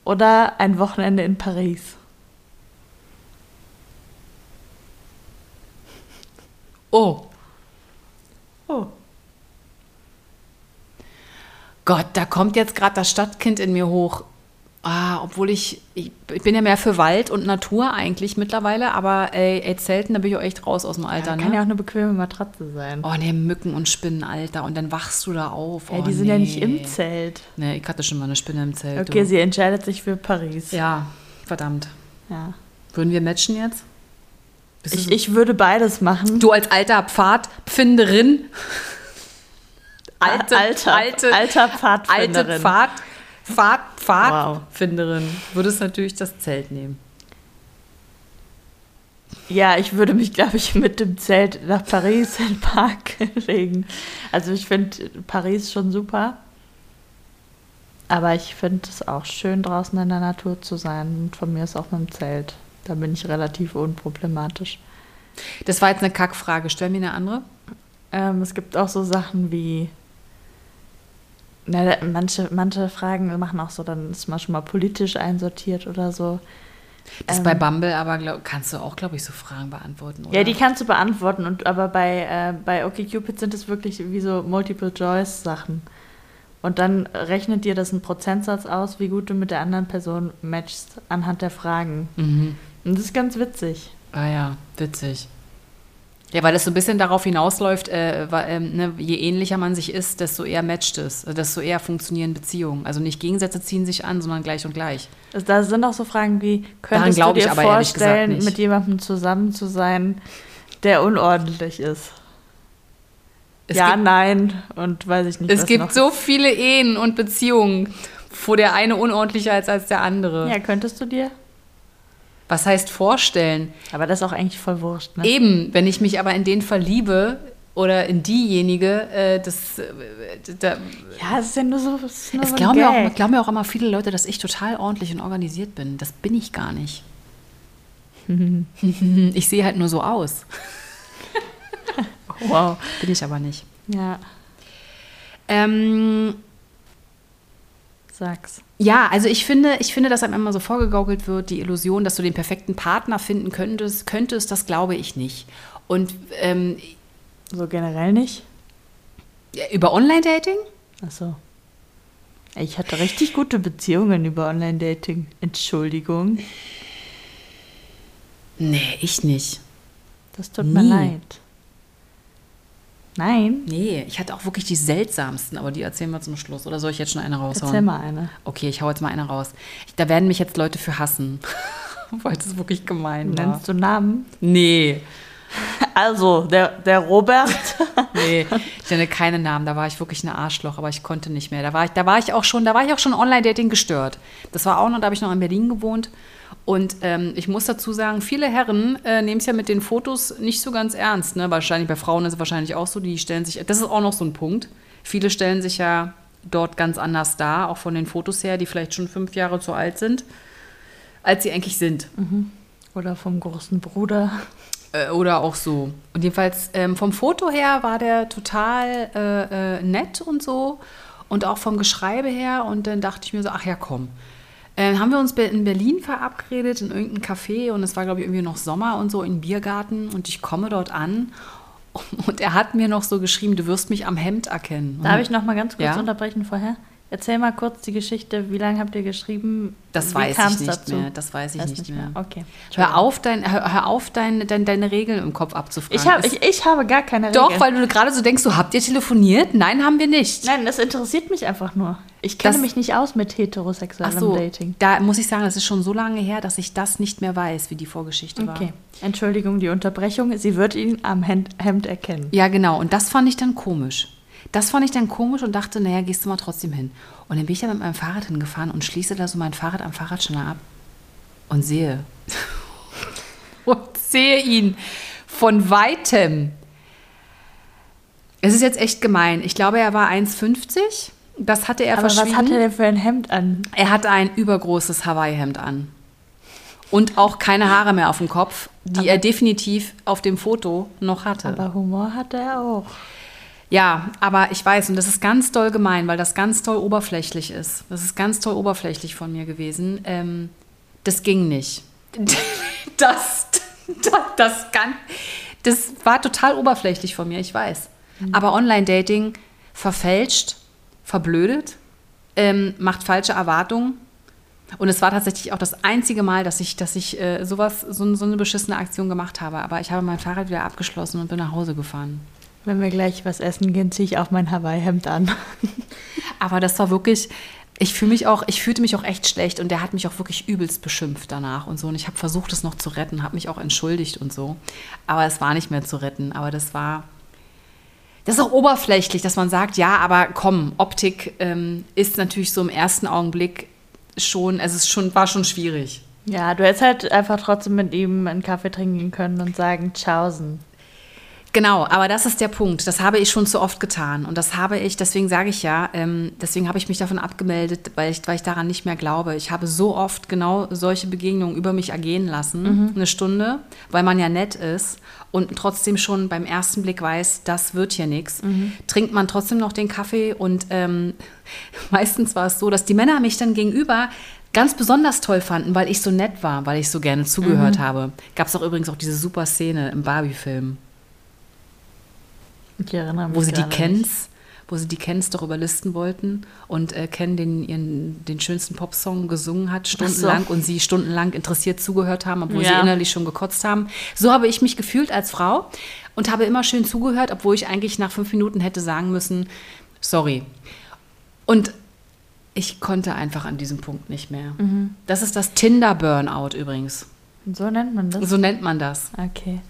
oder ein Wochenende in Paris? Oh, Oh. Gott, da kommt jetzt gerade das Stadtkind in mir hoch. Ah, obwohl ich, ich, ich bin ja mehr für Wald und Natur eigentlich mittlerweile, aber ey, ey Zelten, da bin ich auch echt raus aus dem Alter, Kann ne? ja auch eine bequeme Matratze sein. Oh nee, Mücken und Spinnen, Alter. Und dann wachst du da auf. Ey, oh, die sind ja nicht nee. im Zelt. Nee, ich hatte schon mal eine Spinne im Zelt. Okay, du. sie entscheidet sich für Paris. Ja, verdammt. Ja. Würden wir matchen jetzt? Ich, ich würde beides machen. du als alter Pfadfinderin. Alte, alter, alte, alter Pfadfinderin. alte Pfad, Pfad, Wow. Pfadfinderin. Würdest natürlich das Zelt nehmen. Ja, ich würde mich, glaube ich, mit dem Zelt nach Paris in den Park legen. Also ich finde Paris schon super. Aber ich finde es auch schön, draußen in der Natur zu sein. Und von mir ist auch mit dem Zelt. Da bin ich relativ unproblematisch. Das war jetzt eine Kackfrage. Stell mir eine andere. Ähm, es gibt auch so Sachen wie. Na, manche, manche Fragen machen auch so, dann ist man schon mal politisch einsortiert oder so. Das Ähm, bei Bumble aber glaub, kannst du auch, glaube ich, so Fragen beantworten, oder? Ja, die kannst du beantworten, und, aber bei, äh, bei OkCupid sind es wirklich wie so Multiple-Choice-Sachen. Und dann rechnet dir das einen Prozentsatz aus, wie gut du mit der anderen Person matchst anhand der Fragen. Mhm. Und das ist ganz witzig. Ah ja, witzig. Ja, weil das so ein bisschen darauf hinausläuft, äh, weil, ähm, ne, je ähnlicher man sich ist, desto eher matcht es, also desto eher funktionieren Beziehungen. Also nicht Gegensätze ziehen sich an, sondern gleich und gleich. Also Da sind auch so Fragen wie, könntest du dir vorstellen, mit jemandem zusammen zu sein, der unordentlich ist? Es ja, gibt, nein und weiß ich nicht. es gibt noch. so viele Ehen und Beziehungen, wo der eine unordentlicher ist als der andere. Ja, könntest du dir? Was heißt vorstellen? Aber das ist auch eigentlich voll wurscht, ne? Eben, wenn ich mich aber in den verliebe oder in diejenige, äh, das, äh, da, Ja, es ist ja nur so. Es, nur es so glauben ja, auch, glauben ja auch immer viele Leute, dass ich total ordentlich und organisiert bin. Das bin ich gar nicht. ich sehe halt nur so aus. Wow. Bin ich aber nicht. Ja, Ähm, sag's. Ja, also ich finde, ich finde, dass einem immer so vorgegaukelt wird, die Illusion, dass du den perfekten Partner finden könntest, könntest, das glaube ich nicht. Und ähm, So generell nicht? über Online-Dating? Achso. Ich hatte richtig gute Beziehungen über Online-Dating. Entschuldigung. Nee, ich nicht. Das tut mir Nie. leid. Nein? Nee, ich hatte auch wirklich die seltsamsten, aber die erzählen wir zum Schluss. Oder soll ich jetzt schon eine raushauen? Erzähl mal eine. Okay, ich hau jetzt mal eine raus. Da werden mich jetzt Leute für hassen. Weil das wirklich gemein war. Nennst du Namen? Nee, Also, der, der Robert. nee, ich nenne keine Namen. Da war ich wirklich ein Arschloch, aber ich konnte nicht mehr. Da war ich, da war ich auch schon, da war ich auch schon Online-Dating gestört. Das war auch noch, da habe ich noch in Berlin gewohnt. Und ähm, ich muss dazu sagen, viele Herren äh, nehmen es ja mit den Fotos nicht so ganz ernst. Ne? Wahrscheinlich bei Frauen ist es wahrscheinlich auch so. Die stellen sich, das ist auch noch so ein Punkt. Viele stellen sich ja dort ganz anders dar, auch von den Fotos her, die vielleicht schon fünf Jahre zu alt sind, als sie eigentlich sind. Oder vom großen Bruder. Äh, oder auch so. Und jedenfalls ähm, vom Foto her war der total äh, äh, nett und so. Und auch vom Geschreibe her. Und dann dachte ich mir so, ach ja, komm. Äh, haben wir uns in Berlin verabredet, in irgendeinem Café. Und es war, glaube ich, irgendwie noch Sommer und so, in Biergarten. Und ich komme dort an. Und er hat mir noch so geschrieben, du wirst mich am Hemd erkennen. Darf ich noch mal ganz kurz Ja. unterbrechen vorher? Erzähl mal kurz die Geschichte. Wie lange habt ihr geschrieben? Das Wie weiß ich nicht dazu? mehr. Das weiß ich Weiß nicht, mehr. Okay. Hör auf, dein, hör, hör auf dein, dein, deine Regeln im Kopf abzufragen. Ich, hab, ich, ich habe gar keine Doch, Regeln. weil du gerade so denkst, so habt ihr telefoniert? Nein, haben wir nicht. Nein, das interessiert mich einfach nur. Ich kenne Das- mich nicht aus mit heterosexuellem so, Dating. da muss ich sagen, das ist schon so lange her, dass ich das nicht mehr weiß, wie die Vorgeschichte war. Okay. Entschuldigung, die Unterbrechung. Sie wird ihn am Hemd erkennen. Ja, genau. Und das fand ich dann komisch. Das fand ich dann komisch und dachte, naja, gehst du mal trotzdem hin. Und dann bin ich ja mit meinem Fahrrad hingefahren und schließe da so mein Fahrrad am Fahrradständer ab und sehe. und sehe ihn von weitem. Es ist jetzt echt gemein. Ich glaube, er war 1,50. Das hatte er Aber was verschwiegen. hat er denn für ein Hemd an? Er hatte ein übergroßes Hawaii-Hemd an. Und auch keine Haare mehr auf dem Kopf, die er definitiv auf dem Foto noch hatte. Aber Humor hat er auch. Ja, aber ich weiß, und das ist ganz doll gemein, weil das ganz doll oberflächlich ist. Das ist ganz doll oberflächlich von mir gewesen. Ähm, das ging nicht. Das, das, das, kann, das war total oberflächlich von mir, ich weiß. Aber Online-Dating verfälscht, verblödet, ähm, macht falsche Erwartungen. Und es war tatsächlich auch das einzige Mal, dass ich, dass ich äh, sowas, so, so eine beschissene Aktion gemacht habe. Aber ich habe mein Fahrrad wieder abgeschlossen und bin nach Hause gefahren. Wenn wir gleich was essen gehen, ziehe ich auch mein Hawaii-Hemd an. Aber das war wirklich, ich fühle mich auch, ich fühlte mich auch echt schlecht und der hat mich auch wirklich übelst beschimpft danach und so. Und ich habe versucht, es noch zu retten, habe mich auch entschuldigt und so. Aber es war nicht mehr zu retten. Aber das war. Das ist auch oberflächlich, dass man sagt, ja, aber komm, Optik ähm, ist natürlich so im ersten Augenblick schon, also es ist schon, war schon schwierig. Ja, du hättest halt einfach trotzdem mit ihm einen Kaffee trinken können und sagen, Tschaußen. Genau, aber das ist der Punkt. Das habe ich schon zu oft getan. Und das habe ich, deswegen sage ich ja, ähm, deswegen habe ich mich davon abgemeldet, weil ich, weil ich daran nicht mehr glaube. Ich habe so oft genau solche Begegnungen über mich ergehen lassen, Mhm. eine Stunde, weil man ja nett ist und trotzdem schon beim ersten Blick weiß, das wird hier nichts. Mhm. Trinkt man trotzdem noch den Kaffee und ähm, meistens war es so, dass die Männer mich dann gegenüber ganz besonders toll fanden, weil ich so nett war, weil ich so gerne zugehört habe. Gab es auch übrigens auch diese super Szene im Barbie-Film Ich erinnere mich wo sie die Kens, wo sie die Kens doch überlisten wollten und äh, Ken den, ihren, den schönsten Popsong gesungen hat, stundenlang und sie stundenlang interessiert zugehört haben, obwohl sie Ja. innerlich schon gekotzt haben. So habe ich mich gefühlt als Frau und habe immer schön zugehört, obwohl ich eigentlich nach fünf Minuten hätte sagen müssen, sorry. Und ich konnte einfach an diesem Punkt nicht mehr. Mhm. Das ist das Tinder-Burnout übrigens. So nennt man das. So nennt man das. Okay.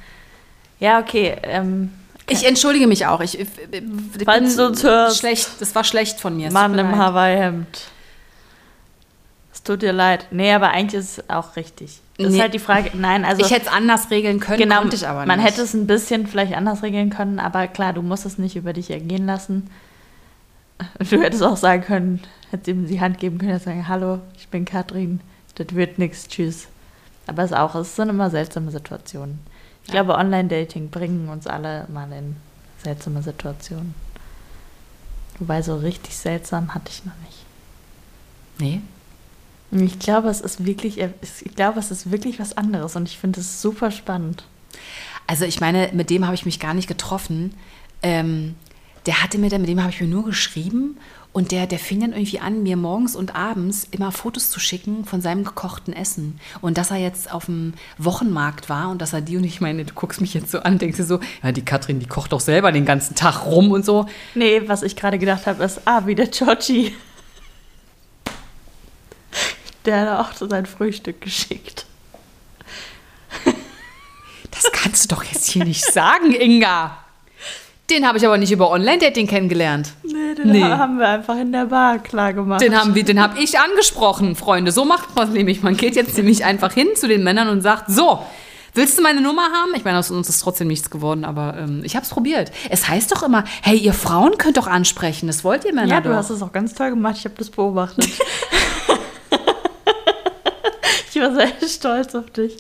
Ja, okay. Ähm, Ich entschuldige mich auch. Ich, ich, ich Falls du uns hörst. schlecht. Das war schlecht von mir. Mann im. Hawaii-Hemd. Es tut dir leid. Nee, aber eigentlich ist es auch richtig. Das Nee. ist halt die Frage. Nein, also. ich hätte es anders regeln können, genau, konnte ich aber nicht. Man hätte es ein bisschen vielleicht anders regeln können, aber klar, du musst es nicht über dich ergehen lassen. Du hättest auch sagen können, hättest ihm die Hand geben können und sagen, hallo, ich bin Katrin, das wird nichts, tschüss. Aber es ist auch, es sind immer seltsame Situationen. Ich glaube, Online-Dating bringen uns alle mal in seltsame Situationen. Wobei so richtig seltsam hatte ich noch nicht. Nee. Ich glaube, es ist wirklich, ich glaube, es ist wirklich was anderes und ich finde es super spannend. Also ich meine, mit dem habe ich mich gar nicht getroffen. Ähm, der hatte mir dann, mit dem habe ich mir nur geschrieben und der, der fing dann irgendwie an, mir morgens und abends immer Fotos zu schicken von seinem gekochten Essen. Und dass er jetzt auf dem Wochenmarkt war und dass er die und ich meine, du guckst mich jetzt so an, denkst du so, ja, die Katrin, die kocht doch selber den ganzen Tag rum und so. Nee, was ich gerade gedacht habe, ist, ah, wie der Chochi. Der hat auch so sein Frühstück geschickt. Das kannst du doch jetzt hier nicht sagen, Inga. Den habe ich aber nicht über Online-Dating kennengelernt. Nee, den Nee. haben wir einfach in der Bar klar gemacht. Den haben wir, den habe ich angesprochen, Freunde. So macht man es nämlich. Man geht jetzt nämlich einfach hin zu den Männern und sagt: So, willst du meine Nummer haben? Ich meine, aus uns ist trotzdem nichts geworden, aber ähm, ich habe es probiert. Es heißt doch immer: Hey, ihr Frauen könnt doch ansprechen. Das wollt ihr Männer ja, du doch. hast es auch ganz toll gemacht. Ich habe das beobachtet. ich war sehr stolz auf dich.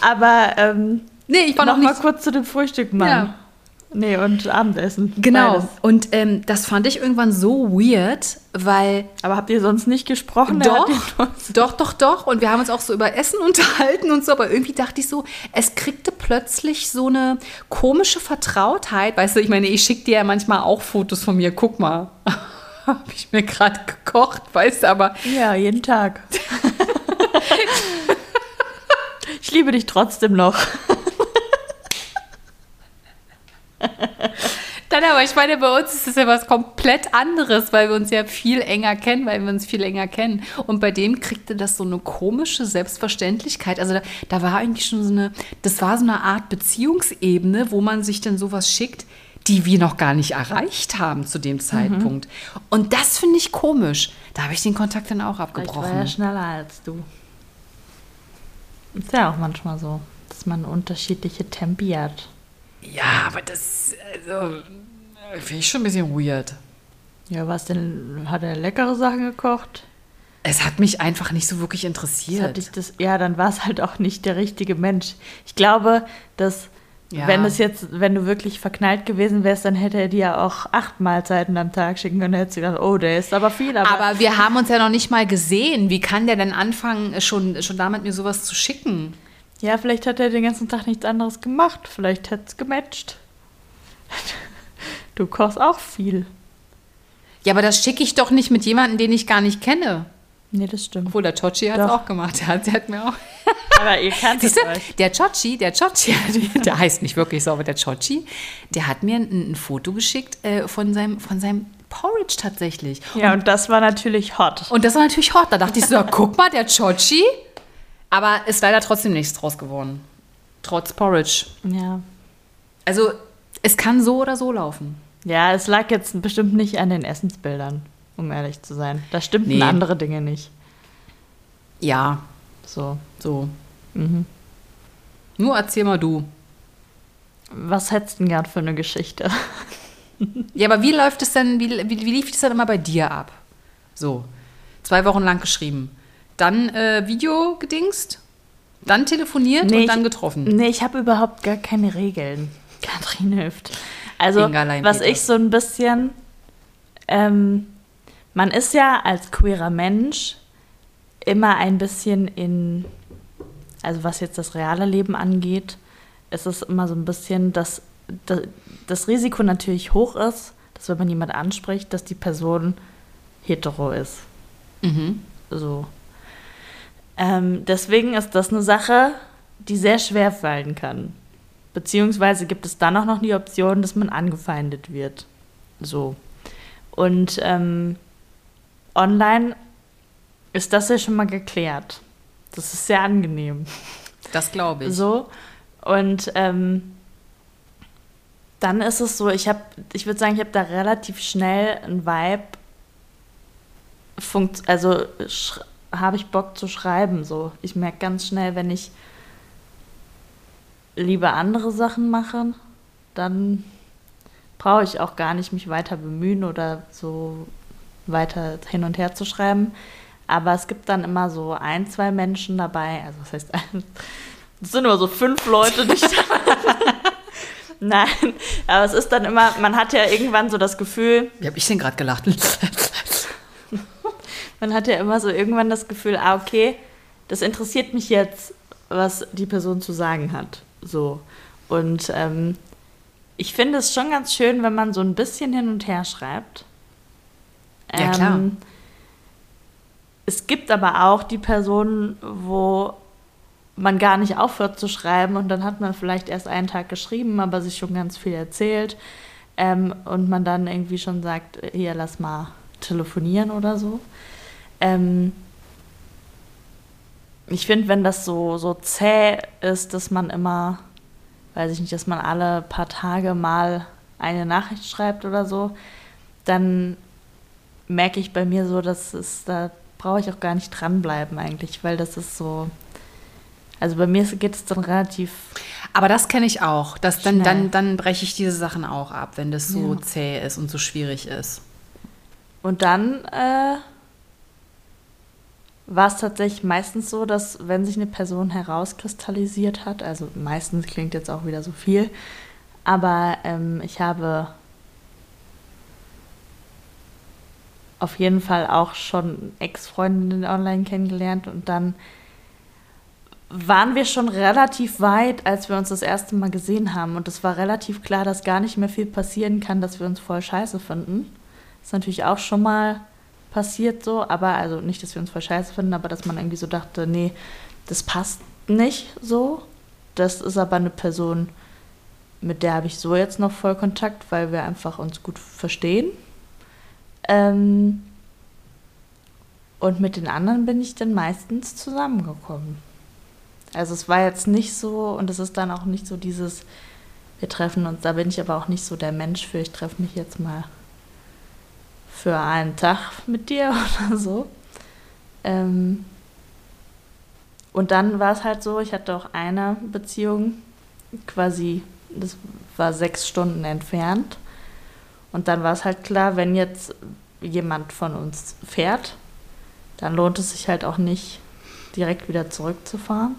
Aber ähm, nee, ich war noch noch mal kurz zu dem Frühstück, Mann. Ja. Nee, und Abendessen. Genau. Beides. Und ähm, das fand ich irgendwann so weird, weil Aber habt ihr sonst nicht gesprochen? Doch, doch, doch, doch. Und wir haben uns auch so über Essen unterhalten und so. Aber irgendwie dachte ich so, es kriegte plötzlich so eine komische Vertrautheit. Weißt du, ich meine, ich schicke dir ja manchmal auch Fotos von mir. Guck mal, habe ich mir gerade gekocht, weißt du, aber Ja, jeden Tag. ich liebe dich trotzdem noch. Dann aber, ich meine, bei uns ist es ja was komplett anderes, weil wir uns ja viel enger kennen, weil wir uns viel enger kennen. Und bei dem kriegte das so eine komische Selbstverständlichkeit. Also da, da war eigentlich schon so eine, das war so eine Art Beziehungsebene, wo man sich dann sowas schickt, die wir noch gar nicht erreicht haben zu dem Zeitpunkt. Und das finde ich komisch. Da habe ich den Kontakt dann auch Ich war ja abgebrochen. schneller als du. Ist ja auch manchmal so, dass man unterschiedliche Tempi hat. Ja, aber das also, finde ich schon ein bisschen weird. Ja, was denn? Hat er leckere Sachen gekocht? Es hat mich einfach nicht so wirklich Das interessiert. hat dich das, ja, dann war es halt auch nicht der richtige Mensch. Ich glaube, dass Ja. wenn es jetzt, wenn du wirklich verknallt gewesen wärst, dann hätte er dir ja auch acht Mahlzeiten am Tag schicken können. Dann hättest du gedacht, oh, der ist aber viel. Aber, Aber wir haben uns ja noch nicht mal gesehen. Wie kann der denn anfangen, schon, schon damit mir sowas zu schicken? Ja, vielleicht hat er den ganzen Tag nichts anderes gemacht. Vielleicht hätte es gematcht. Du kochst auch viel. Ja, aber das schicke ich doch nicht mit jemandem, den ich gar nicht kenne. Nee, das stimmt. Obwohl, der Chochi hat es auch gemacht. Der hat, der hat mir auch. Aber ihr kanntet Siehst du, euch. der Chochi, der Chochi, der heißt nicht wirklich so, aber der Chochi, der hat mir ein, ein Foto geschickt äh, von, seinem, von seinem Porridge tatsächlich. Ja, und das war natürlich hot. Und das war natürlich hot. Da dachte ich so, guck mal, der Chochi. Aber ist leider trotzdem nichts draus geworden. Trotz Porridge. Ja. Also, es kann so oder so laufen. Ja, es lag jetzt bestimmt nicht an den Essensbildern, um ehrlich zu sein. Da stimmten Nee. andere Dinge nicht. Ja, So. so. Mhm. Nur erzähl mal du. Was hättest du denn gern für eine Geschichte? Ja, aber wie läuft es denn, wie, wie, wie lief das dann immer bei dir ab? So, zwei Wochen lang geschrieben. Dann äh, Video gedingst, dann telefoniert Nee, und dann ich- getroffen. Nee, ich habe überhaupt gar keine Regeln. Katrin hilft. Also, was ich so ein bisschen. Ähm, man ist ja als queerer Mensch immer ein bisschen in. Also, was jetzt das reale Leben angeht, ist es immer so ein bisschen, dass das, das Risiko natürlich hoch ist, dass wenn man jemand anspricht, dass die Person hetero ist. Mhm. So. Ähm, deswegen ist das eine Sache, die sehr schwer fallen kann. Beziehungsweise gibt es dann auch noch die Option, dass man angefeindet wird. So. Und ähm, online ist das ja schon mal geklärt. Das ist sehr angenehm. Das glaube ich. So. Und ähm, dann ist es so, ich habe, ich würde sagen, ich habe da relativ schnell einen Vibe. Funkt, also habe ich Bock zu schreiben. So, ich merke ganz schnell, wenn ich lieber andere Sachen mache, dann brauche ich auch gar nicht mich weiter bemühen oder so weiter hin und her zu schreiben. Aber es gibt dann immer so ein, zwei Menschen dabei, also das heißt, es sind nur so fünf Leute, die ich Nein, aber es ist dann immer, man hat ja irgendwann so das Gefühl, Wie habe ich denn gerade gelacht? Man hat ja immer so irgendwann das Gefühl, ah, okay, das interessiert mich jetzt, was die Person zu sagen hat. So. Und ähm, ich finde es schon ganz schön, wenn man so ein bisschen hin und her schreibt. Ja, klar. Ähm, es gibt aber auch die Personen, wo man gar nicht aufhört zu schreiben und dann hat man vielleicht erst einen Tag geschrieben, aber sich schon ganz viel erzählt ähm, und man dann irgendwie schon sagt, hier lass mal telefonieren oder so. Ähm, ich finde, wenn das so, so zäh ist, dass man immer, weiß ich nicht, dass man alle paar Tage mal eine Nachricht schreibt oder so, dann merke ich bei mir so, dass es, da brauche ich auch gar nicht dranbleiben eigentlich, weil das ist so, also bei mir geht es dann relativ, Aber das kenne ich auch. Das dann, Schnell. dann, dann breche ich diese Sachen auch ab, wenn das so Ja. zäh ist und so schwierig ist. Und dann äh, war es tatsächlich meistens so, dass wenn sich eine Person herauskristallisiert hat, also meistens klingt jetzt auch wieder so viel, aber ähm, ich habe auf jeden Fall auch schon Ex-Freundinnen online kennengelernt und dann waren wir schon relativ weit, als wir uns das erste Mal gesehen haben. Und es war relativ klar, dass gar nicht mehr viel passieren kann, dass wir uns voll scheiße finden. Ist natürlich auch schon mal passiert so, aber also nicht, dass wir uns voll scheiße finden, aber dass man irgendwie so dachte, nee, das passt nicht so. Das ist aber eine Person, mit der habe ich so jetzt noch voll Kontakt, weil wir einfach uns gut verstehen. Ähm, und mit den anderen bin ich dann meistens zusammengekommen. Also es war jetzt nicht so, und es ist dann auch nicht so dieses, wir treffen uns, da bin ich aber auch nicht so der Mensch für, ich treffe mich jetzt mal für einen Tag mit dir oder so. Ähm, und dann war es halt so, ich hatte auch eine Beziehung, quasi, das war sechs Stunden entfernt. Und dann war es halt klar, wenn jetzt jemand von uns fährt, dann lohnt es sich halt auch nicht, direkt wieder zurückzufahren.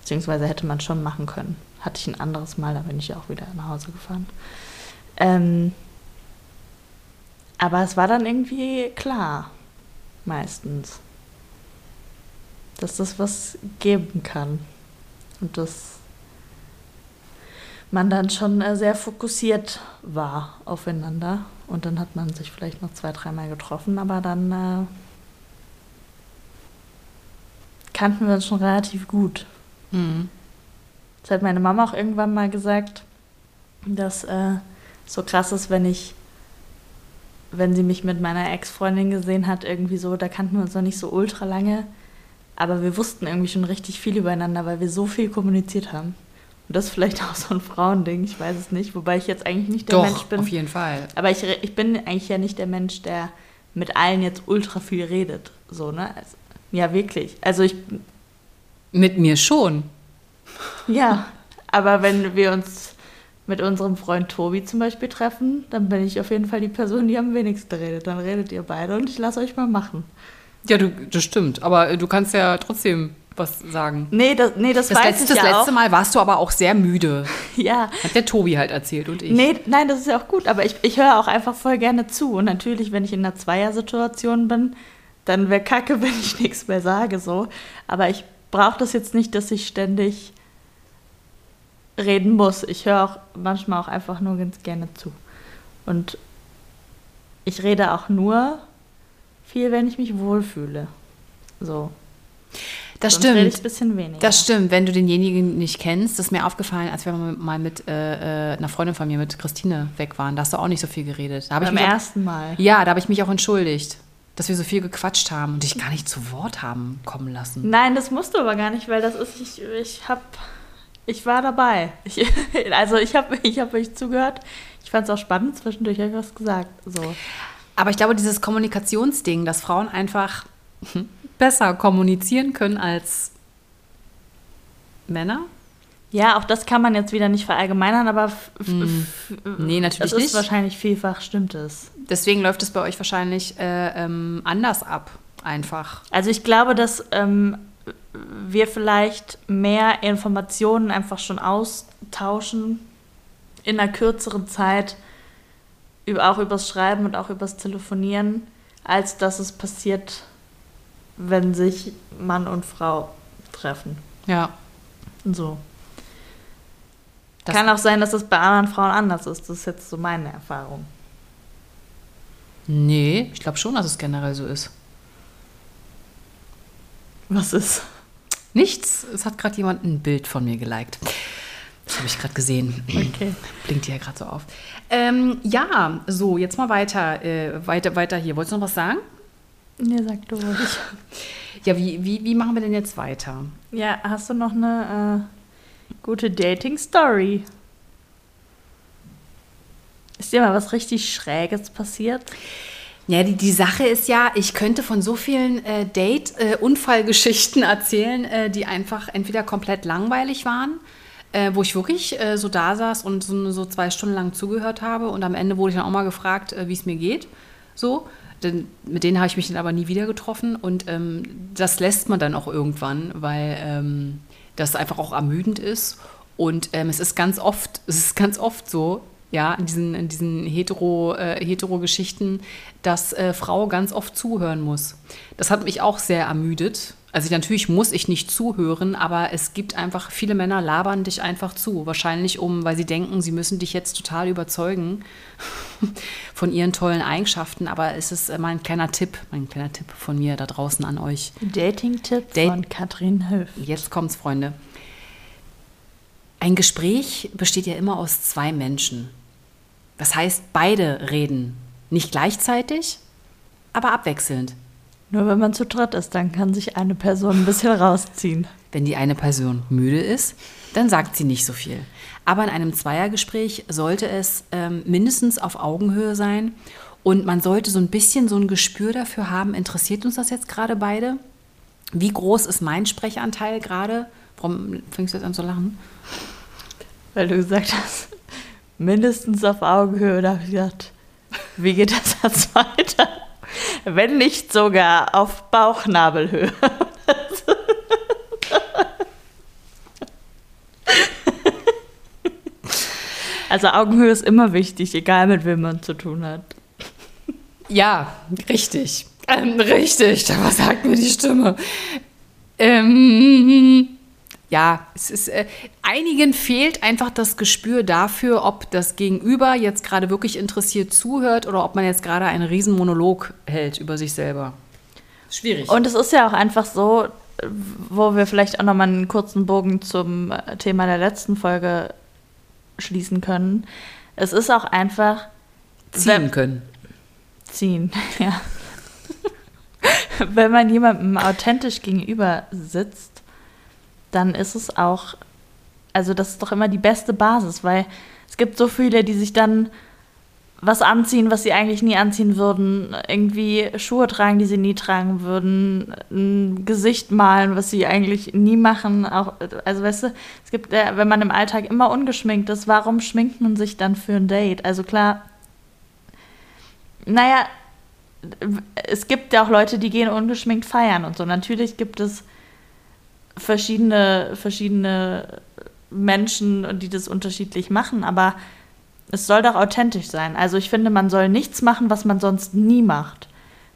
Beziehungsweise hätte man schon machen können. Hatte ich ein anderes Mal, da bin ich auch wieder nach Hause gefahren. Ähm, aber es war dann irgendwie klar, meistens, dass das was geben kann. Und dass man dann schon äh, sehr fokussiert war aufeinander. Und dann hat man sich vielleicht noch zwei, dreimal getroffen, aber dann äh, kannten wir uns schon relativ gut. Mhm. Das hat meine Mama auch irgendwann mal gesagt, dass äh, so krass ist, wenn ich, wenn sie mich mit meiner Ex-Freundin gesehen hat, irgendwie so, da kannten wir uns noch nicht so ultra lange, aber wir wussten irgendwie schon richtig viel übereinander, weil wir so viel kommuniziert haben. Und das ist vielleicht auch so ein Frauending, ich weiß es nicht, wobei ich jetzt eigentlich nicht der Doch, Mensch bin. auf jeden Fall. Aber ich, ich bin eigentlich ja nicht der Mensch, der mit allen jetzt ultra viel redet. So, ne? Also, ja, wirklich. Also ich, Mit mir schon. ja, aber wenn wir uns mit unserem Freund Tobi zum Beispiel treffen, dann bin ich auf jeden Fall die Person, die am wenigsten redet. Dann redet ihr beide und ich lasse euch mal machen. Ja, du, das stimmt. Aber äh, du kannst ja trotzdem was sagen. Nee, das, nee, das, Das, weiß letzte, ich das ja letzte auch. Mal warst du aber auch sehr müde. Ja, Hat der Tobi halt erzählt und ich. Nee, nein, das ist ja auch gut, aber ich, ich höre auch einfach voll gerne zu. Und natürlich, wenn ich in einer Zweiersituation bin, dann wäre kacke, wenn ich nichts mehr sage, so. Aber ich brauche das jetzt nicht, dass ich ständig reden muss. Ich höre auch manchmal auch einfach nur ganz gerne zu. Und ich rede auch nur viel, wenn ich mich wohlfühle. So. das Sonst rede ich stimmt. ein bisschen weniger. Das stimmt, wenn du denjenigen nicht kennst, das ist mir aufgefallen, als wir mal mit äh, äh, einer Freundin von mir, mit Christine, weg waren. Da hast du auch nicht so viel geredet. Da habe ich Beim mich auch, ersten Mal. ja, da habe ich mich auch entschuldigt, dass wir so viel gequatscht haben und dich gar nicht zu Wort haben kommen lassen. Nein, das musst du aber gar nicht, weil das ist, ich, ich hab, ich war dabei. Ich, also ich habe ich hab euch zugehört. Ich fand es auch spannend, zwischendurch habe ich was gesagt. So. Aber ich glaube, dieses Kommunikationsding, dass Frauen einfach besser kommunizieren können als Männer. Ja, auch das kann man jetzt wieder nicht verallgemeinern, aber f- Nee, natürlich es ist nicht. wahrscheinlich vielfach stimmt es. Deswegen läuft es bei euch wahrscheinlich äh, ähm, anders ab, einfach. Also ich glaube, dass ähm, wir vielleicht mehr Informationen einfach schon austauschen in einer kürzeren Zeit, auch übers Schreiben und auch übers Telefonieren, als dass es passiert, wenn sich Mann und Frau treffen. Ja. So. Das- Kann auch sein, dass es bei anderen Frauen anders ist. Das ist jetzt so meine Erfahrung. Nee, ich glaube schon, dass es generell so ist. Was ist? Nichts. Es hat gerade jemand ein Bild von mir geliked. Das habe ich gerade gesehen. Okay. Blinkt hier gerade so auf. Ähm, ja, so, jetzt mal weiter, äh, weiter, weiter hier. Wolltest du noch was sagen? Nee, sag du ruhig. Ja, wie, wie, wie machen wir denn jetzt weiter? Ja, hast du noch eine äh, gute Dating-Story? Ist dir mal was richtig Schräges passiert? Ja, die, die Sache ist ja, ich könnte von so vielen äh, Date-Unfallgeschichten erzählen, äh, die einfach entweder komplett langweilig waren, äh, wo ich wirklich äh, so da saß und so, so zwei Stunden lang zugehört habe und am Ende wurde ich dann auch mal gefragt, äh, wie es mir geht. So. Denn mit denen habe ich mich dann aber nie wieder getroffen und ähm, das lässt man dann auch irgendwann, weil ähm, das einfach auch ermüdend ist. Und ähm, es ist ganz oft, es ist ganz oft so, ja, in diesen, in diesen Hetero, äh, Hetero-Geschichten, dass äh, Frau ganz oft zuhören muss. Das hat mich auch sehr ermüdet. Also natürlich muss ich nicht zuhören, aber es gibt einfach, viele Männer labern dich einfach zu. Wahrscheinlich um, weil sie denken, sie müssen dich jetzt total überzeugen von ihren tollen Eigenschaften. Aber es ist äh, mein kleiner Tipp, mein kleiner Tipp von mir da draußen an euch. Dating-Tipp Date- von Katrin Höf. Jetzt kommt's, Freunde. Ein Gespräch besteht ja immer aus zwei Menschen. Das heißt, beide reden. Nicht gleichzeitig, aber abwechselnd. Nur wenn man zu dritt ist, dann kann sich eine Person ein bisschen rausziehen. Wenn die eine Person müde ist, dann sagt sie nicht so viel. Aber in einem Zweiergespräch sollte es ähm, mindestens auf Augenhöhe sein und man sollte so ein bisschen so ein Gespür dafür haben, interessiert uns das jetzt gerade beide? Wie groß ist mein Sprechanteil gerade? Warum fängst du jetzt an zu lachen? Weil du gesagt hast, mindestens auf Augenhöhe. Da habe ich gedacht, wie geht das jetzt weiter? Wenn nicht sogar auf Bauchnabelhöhe. Also Augenhöhe ist immer wichtig, egal mit wem man zu tun hat. Ja, richtig. Ähm, richtig, was sagt mir die Stimme? Ähm, ja, es ist, äh, einigen fehlt einfach das Gespür dafür, ob das Gegenüber jetzt gerade wirklich interessiert zuhört oder ob man jetzt gerade einen riesen Monolog hält über sich selber. Schwierig. Und es ist ja auch einfach so, wo wir vielleicht auch nochmal einen kurzen Bogen zum äh, Thema der letzten Folge schließen können. Es ist auch einfach ziehen können. ziehen, ja. Wenn man jemandem authentisch gegenüber sitzt, dann ist es auch, also das ist doch immer die beste Basis, weil es gibt so viele, die sich dann, was anziehen, was sie eigentlich nie anziehen würden, irgendwie Schuhe tragen, die sie nie tragen würden, ein Gesicht malen, was sie eigentlich nie machen. Auch, also weißt du, es gibt, äh, wenn man im Alltag immer ungeschminkt ist, warum schminkt man sich dann für ein Date? Also klar, naja, es gibt ja auch Leute, die gehen ungeschminkt feiern und so. Natürlich gibt es verschiedene, verschiedene Menschen, die das unterschiedlich machen, aber es soll doch authentisch sein. Also ich finde, man soll nichts machen, was man sonst nie macht.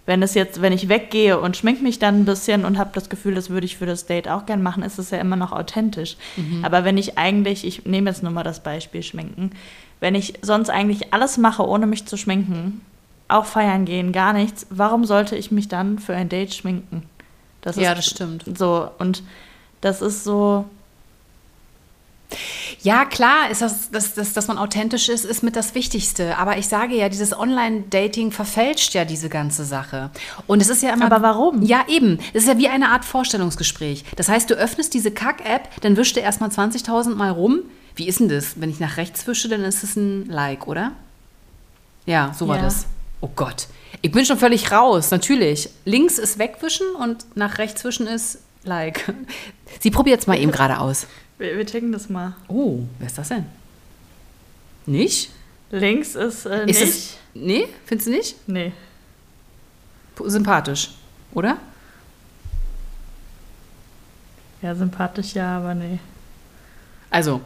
Wenn es jetzt, wenn ich weggehe und schmink mich dann ein bisschen und habe das Gefühl, das würde ich für das Date auch gern machen, ist es ja immer noch authentisch. Mhm. Aber wenn ich eigentlich, ich nehme jetzt nur mal das Beispiel Schminken, wenn ich sonst eigentlich alles mache, ohne mich zu schminken, auch feiern gehen, gar nichts, warum sollte ich mich dann für ein Date schminken? Das ja, das stimmt. So, und das ist so, ja, klar, ist das, das, das, dass man authentisch ist, ist mit das Wichtigste. Aber ich sage ja, dieses Online-Dating verfälscht ja diese ganze Sache. Und es ist ja immer. Aber warum? Ja, eben. Es ist ja wie eine Art Vorstellungsgespräch. Das heißt, du öffnest diese Kack-App, dann wischst du erstmal 20.000 Mal rum. Wie ist denn das? Wenn ich nach rechts wische, dann ist es ein Like, oder? Ja, so war ja. das. Oh Gott. Ich bin schon völlig raus, natürlich. Links ist wegwischen und nach rechts wischen ist Like. Sie probiert es mal eben gerade aus. Wir, wir checken das mal. Oh, wer ist das denn? Nicht? Links ist äh, nicht. Ist es, nee, findest du nicht? Nee. Sympathisch, oder? Ja, sympathisch ja, aber nee. Also,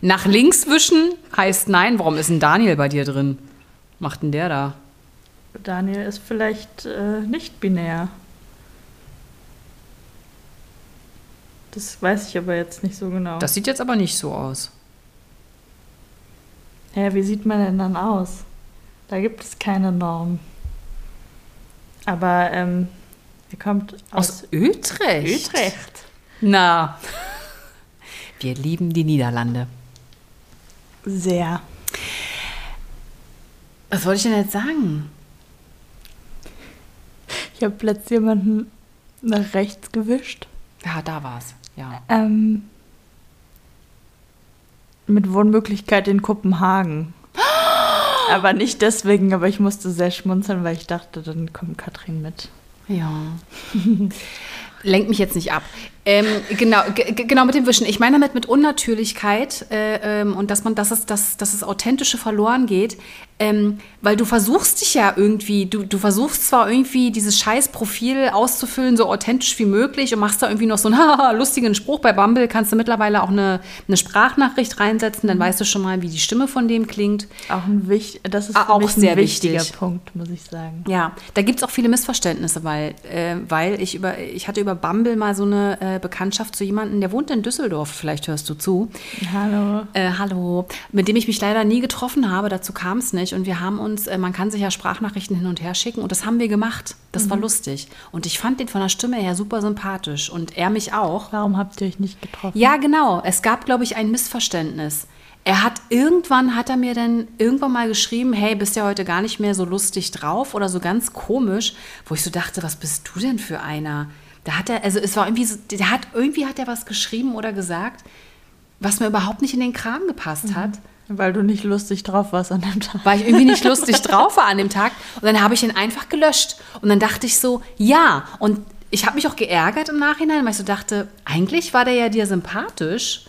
nach links wischen heißt nein. Warum ist ein Daniel bei dir drin? Macht denn der da? Daniel ist vielleicht äh, nicht binär. Das weiß ich aber jetzt nicht so genau. Das sieht jetzt aber nicht so aus. Ja, wie sieht man denn dann aus? Da gibt es keine Norm. Aber ähm, er kommt aus, aus Utrecht. Utrecht. Na, wir lieben die Niederlande. Sehr. Was wollte ich denn jetzt sagen? Ich habe letztens jemanden nach rechts gewischt. Ja, da war's. Ja. Ähm, mit Wohnmöglichkeit in Kopenhagen. aber nicht deswegen, aber ich musste sehr schmunzeln, weil ich dachte, dann kommt Katrin mit. Ja. Lenk mich jetzt nicht ab. Ähm, genau, genau mit dem Wischen. Ich meine damit mit Unnatürlichkeit äh, ähm, und dass man, dass es, dass, dass es Authentische verloren geht, ähm, weil du versuchst dich ja irgendwie, du, du versuchst zwar irgendwie dieses Scheiß-Profil auszufüllen, so authentisch wie möglich und machst da irgendwie noch so einen lustigen Spruch. Bei Bumble kannst du mittlerweile auch eine, eine Sprachnachricht reinsetzen, dann mhm. weißt du schon mal, wie die Stimme von dem klingt. Auch ein wichtig, das ist auch sehr ein wichtiger wichtig. Punkt, muss ich sagen. Ja, da gibt es auch viele Missverständnisse, weil, äh, weil ich über, ich hatte über Bumble mal so eine äh, Bekanntschaft zu jemandem, der wohnt in Düsseldorf, vielleicht hörst du zu. Hallo. Äh, hallo, mit dem ich mich leider nie getroffen habe, dazu kam es nicht. Und wir haben uns, äh, man kann sich ja Sprachnachrichten hin und her schicken und das haben wir gemacht. Das mhm. war lustig. Und ich fand den von der Stimme her super sympathisch und er mich auch. Warum habt ihr euch nicht getroffen? Ja, genau. Es gab, glaube ich, ein Missverständnis. Er hat irgendwann, hat er mir dann irgendwann mal geschrieben, hey, bist ja heute gar nicht mehr so lustig drauf oder so ganz komisch, wo ich so dachte, was bist du denn für einer? Da hat er, also es war irgendwie so, der hat, irgendwie hat er was geschrieben oder gesagt, was mir überhaupt nicht in den Kram gepasst mhm. hat. Weil du nicht lustig drauf warst an dem Tag. Weil ich irgendwie nicht lustig drauf war an dem Tag. Und dann habe ich ihn einfach gelöscht. Und dann dachte ich so, ja. Und ich habe mich auch geärgert im Nachhinein, weil ich so dachte, eigentlich war der ja dir sympathisch.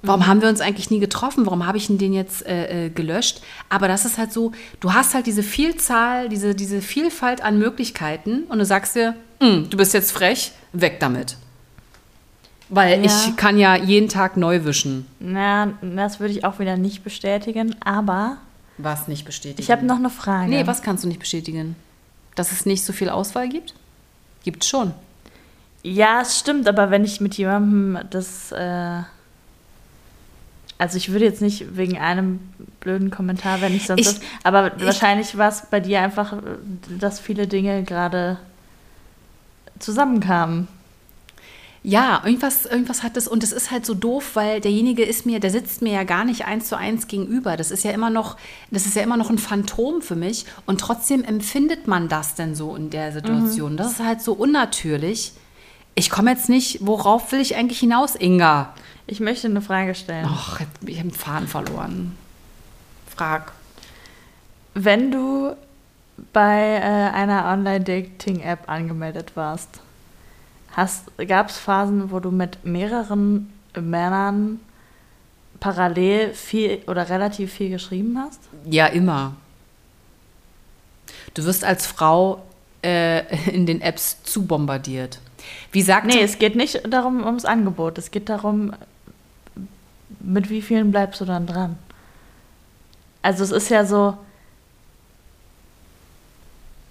Warum mhm. haben wir uns eigentlich nie getroffen? Warum habe ich ihn den jetzt äh, äh, gelöscht? Aber das ist halt so, du hast halt diese Vielzahl, diese, diese Vielfalt an Möglichkeiten und du sagst dir, hm, du bist jetzt frech, weg damit. Weil ja. ich kann ja jeden Tag neu wischen. Na, das würde ich auch wieder nicht bestätigen, aber. Was nicht bestätigen? Ich habe noch eine Frage. Nee, was kannst du nicht bestätigen? Dass es nicht so viel Auswahl gibt? Gibt schon. Ja, es stimmt, aber wenn ich mit jemandem das. Äh also ich würde jetzt nicht wegen einem blöden Kommentar, wenn ich sonst. Ich, das, aber ich, wahrscheinlich war es bei dir einfach, dass viele Dinge gerade zusammenkamen. Ja, irgendwas, irgendwas hat es und es ist halt so doof, weil derjenige ist mir, der sitzt mir ja gar nicht eins zu eins gegenüber. Das ist ja immer noch, das ist ja immer noch ein Phantom für mich und trotzdem empfindet man das denn so in der Situation. Mhm. Das ist halt so unnatürlich. Ich komme jetzt nicht, worauf will ich eigentlich hinaus, Inga? Ich möchte eine Frage stellen. Ach, ich habe den Faden verloren. Frag. Wenn du bei äh, einer Online-Dating-App angemeldet warst, gab es Phasen, wo du mit mehreren Männern parallel viel oder relativ viel geschrieben hast? Ja, immer. Du wirst als Frau äh, in den Apps zu bombardiert. Wie sagt Nee, es geht nicht darum ums Angebot. Es geht darum, mit wie vielen bleibst du dann dran? Also es ist ja so.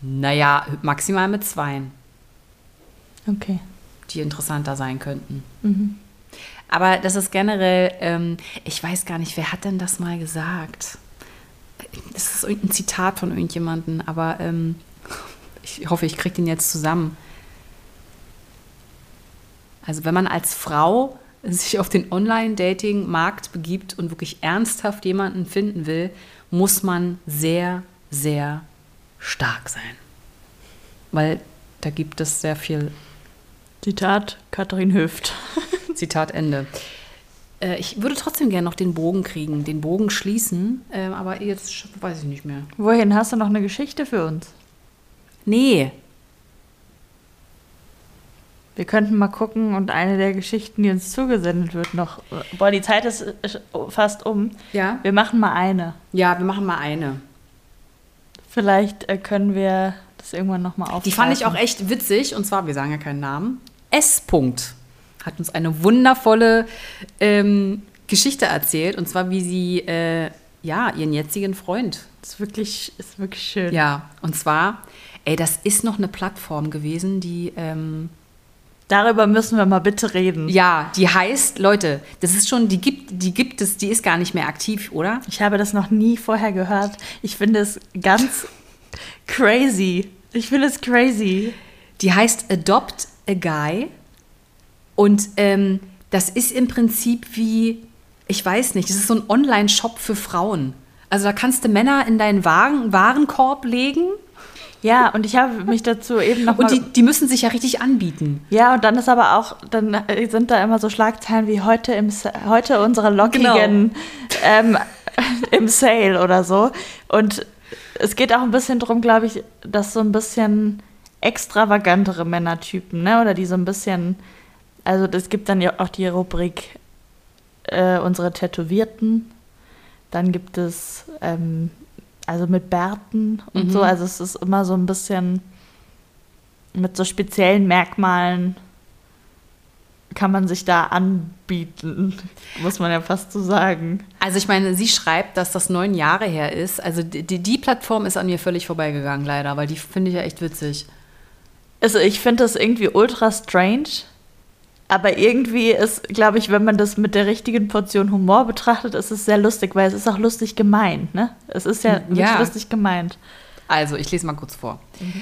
Naja, maximal mit zweien. Okay. Die interessanter sein könnten. Mhm. Aber das ist generell, ähm, ich weiß gar nicht, wer hat denn das mal gesagt? Das ist irgendein Zitat von irgendjemandem, aber ähm, ich hoffe, ich kriege den jetzt zusammen. Also wenn man als Frau sich auf den Online-Dating-Markt begibt und wirklich ernsthaft jemanden finden will, muss man sehr, sehr stark sein. Weil da gibt es sehr viel. Zitat Katharin Hüft. Zitat Ende. Äh, ich würde trotzdem gerne noch den Bogen kriegen, den Bogen schließen, äh, aber jetzt weiß ich nicht mehr. Wohin hast du noch eine Geschichte für uns? Nee, wir könnten mal gucken und eine der Geschichten, die uns zugesendet wird, noch. Boah, die Zeit ist fast um. Ja. Wir machen mal eine. Ja, wir machen mal eine. Vielleicht äh, können wir das irgendwann nochmal aufnehmen. Die fand ich auch echt witzig. Und zwar, wir sagen ja keinen Namen. S. -Punkt hat uns eine wundervolle ähm, Geschichte erzählt. Und zwar, wie sie äh, ja ihren jetzigen Freund. Das ist wirklich, ist wirklich schön. Ja, und zwar, ey, das ist noch eine Plattform gewesen, die. Ähm, Darüber müssen wir mal bitte reden. Ja, die heißt, Leute, das ist schon, die gibt, die gibt es, die ist gar nicht mehr aktiv, oder? Ich habe das noch nie vorher gehört. Ich finde es ganz crazy. Ich finde es crazy. Die heißt Adopt a Guy. Und ähm, das ist im Prinzip wie, ich weiß nicht, das ist so ein Online-Shop für Frauen. Also da kannst du Männer in deinen Waren, Warenkorb legen ja, und ich habe mich dazu eben noch Und die, die müssen sich ja richtig anbieten. Ja, und dann ist aber auch, dann sind da immer so Schlagzeilen wie heute im heute unsere lockigen genau. ähm, im Sale oder so. Und es geht auch ein bisschen darum, glaube ich, dass so ein bisschen extravagantere Männertypen, ne? Oder die so ein bisschen, also es gibt dann ja auch die Rubrik äh, unsere Tätowierten. Dann gibt es ähm, also mit Bärten und mhm. so. Also es ist immer so ein bisschen mit so speziellen Merkmalen kann man sich da anbieten, muss man ja fast so sagen. Also ich meine, sie schreibt, dass das neun Jahre her ist. Also die, die Plattform ist an mir völlig vorbeigegangen, leider, weil die finde ich ja echt witzig. Also ich finde das irgendwie ultra strange, aber irgendwie ist, glaube ich, wenn man das mit der richtigen Portion Humor betrachtet, ist es sehr lustig, weil es ist auch lustig gemeint, ne? Es ist ja, ja. lustig gemeint. Also, ich lese mal kurz vor. Mhm.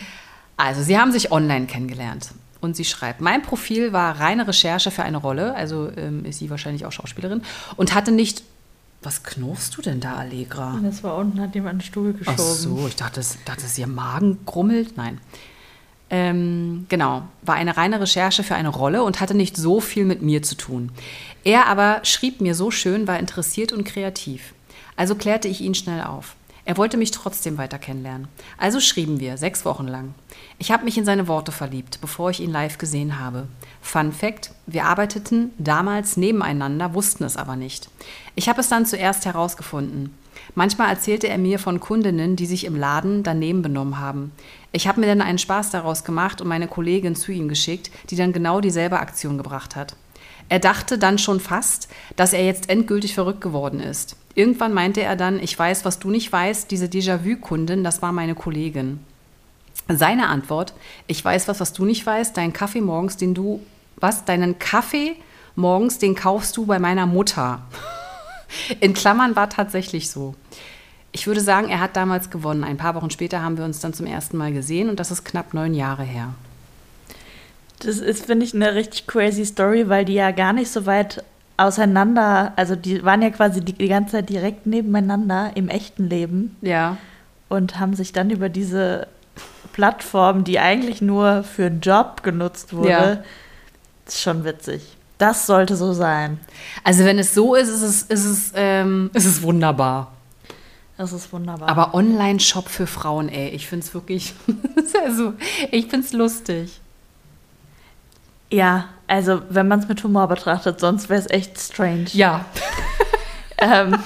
Also, sie haben sich online kennengelernt. Und sie schreibt, mein Profil war reine Recherche für eine Rolle, also ähm, ist sie wahrscheinlich auch Schauspielerin, und hatte nicht was knurrst du denn da, Allegra? Das war unten, hat jemand einen Stuhl geschoben. Ach so, ich dachte, dachte, dass ihr Magen grummelt. Nein. Ähm, genau, war eine reine Recherche für eine Rolle und hatte nicht so viel mit mir zu tun. Er aber schrieb mir so schön, war interessiert und kreativ. Also klärte ich ihn schnell auf. Er wollte mich trotzdem weiter kennenlernen. Also schrieben wir, sechs Wochen lang. Ich habe mich in seine Worte verliebt, bevor ich ihn live gesehen habe. Fun Fact: Wir arbeiteten damals nebeneinander, wussten es aber nicht. Ich habe es dann zuerst herausgefunden. Manchmal erzählte er mir von Kundinnen, die sich im Laden daneben benommen haben. Ich habe mir dann einen Spaß daraus gemacht und meine Kollegin zu ihm geschickt, die dann genau dieselbe Aktion gebracht hat. Er dachte dann schon fast, dass er jetzt endgültig verrückt geworden ist. Irgendwann meinte er dann, ich weiß, was du nicht weißt, diese Déjà-vu-Kundin, das war meine Kollegin. Seine Antwort, ich weiß was, was du nicht weißt, deinen Kaffee morgens, den du, was, deinen Kaffee morgens, den kaufst du bei meiner Mutter. In Klammern war tatsächlich so. Ich würde sagen, er hat damals gewonnen. Ein paar Wochen später haben wir uns dann zum ersten Mal gesehen und das ist knapp neun Jahre her. Das ist, finde ich, eine richtig crazy Story, weil die ja gar nicht so weit auseinander, also die waren ja quasi die, die ganze Zeit direkt nebeneinander im echten Leben. Ja. Und haben sich dann über diese Plattform, die eigentlich nur für einen Job genutzt wurde, ja. ist schon witzig. Das sollte so sein. Also wenn es so ist, ist es, ist es, ähm, ist es wunderbar. Das ist wunderbar. Aber Online-Shop für Frauen, ey, ich finde es wirklich, also, ich finde es lustig. ja, also wenn man es mit Humor betrachtet, sonst wäre es echt strange. Ja. ähm,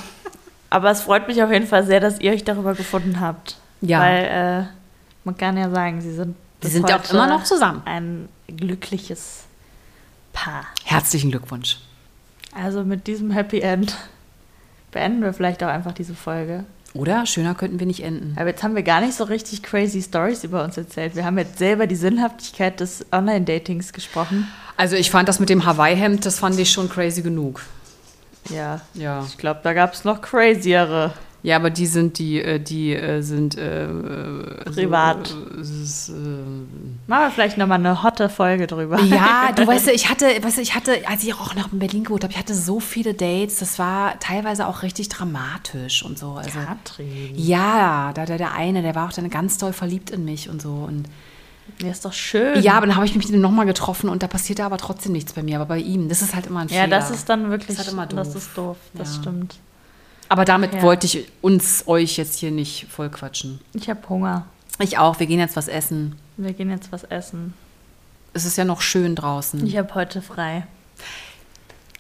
aber es freut mich auf jeden Fall sehr, dass ihr euch darüber gefunden habt. Ja. Weil äh, man kann ja sagen, sie sind. Sie sind ja auch immer noch zusammen. Ein glückliches Paar. Herzlichen Glückwunsch. Also mit diesem Happy End beenden wir vielleicht auch einfach diese Folge. Oder? Schöner könnten wir nicht enden. Aber jetzt haben wir gar nicht so richtig crazy Stories über uns erzählt. Wir haben jetzt selber die Sinnhaftigkeit des Online-Datings gesprochen. Also ich fand das mit dem Hawaii-Hemd, das fand ich schon crazy genug. Ja. Ja. Ich glaube, da gab es noch craziere. Ja, aber die sind, die, äh, die äh, sind äh, äh, Privat. So, äh, Machen wir vielleicht nochmal eine hotte Folge drüber. Ja, du weißt, ich hatte, weißt du, ich hatte, als ich auch noch in Berlin gewohnt habe, ich hatte so viele Dates, das war teilweise auch richtig dramatisch und so. Also, Katrin. ja, da der, der eine, der war auch dann ganz doll verliebt in mich und so. Und Ja, ist doch schön. ja, aber dann habe ich mich mit ihm nochmal getroffen und da passierte aber trotzdem nichts bei mir. Aber bei ihm, das ist halt immer ein Ja, Fehler. das ist dann wirklich, Das ist halt immer das doof. ist doof, das Ja. stimmt. Aber damit Ja. wollte ich uns, euch jetzt hier nicht voll quatschen. Ich habe Hunger. Ich auch, wir gehen jetzt was essen. Wir gehen jetzt was essen. Es ist ja noch schön draußen. Ich habe heute frei.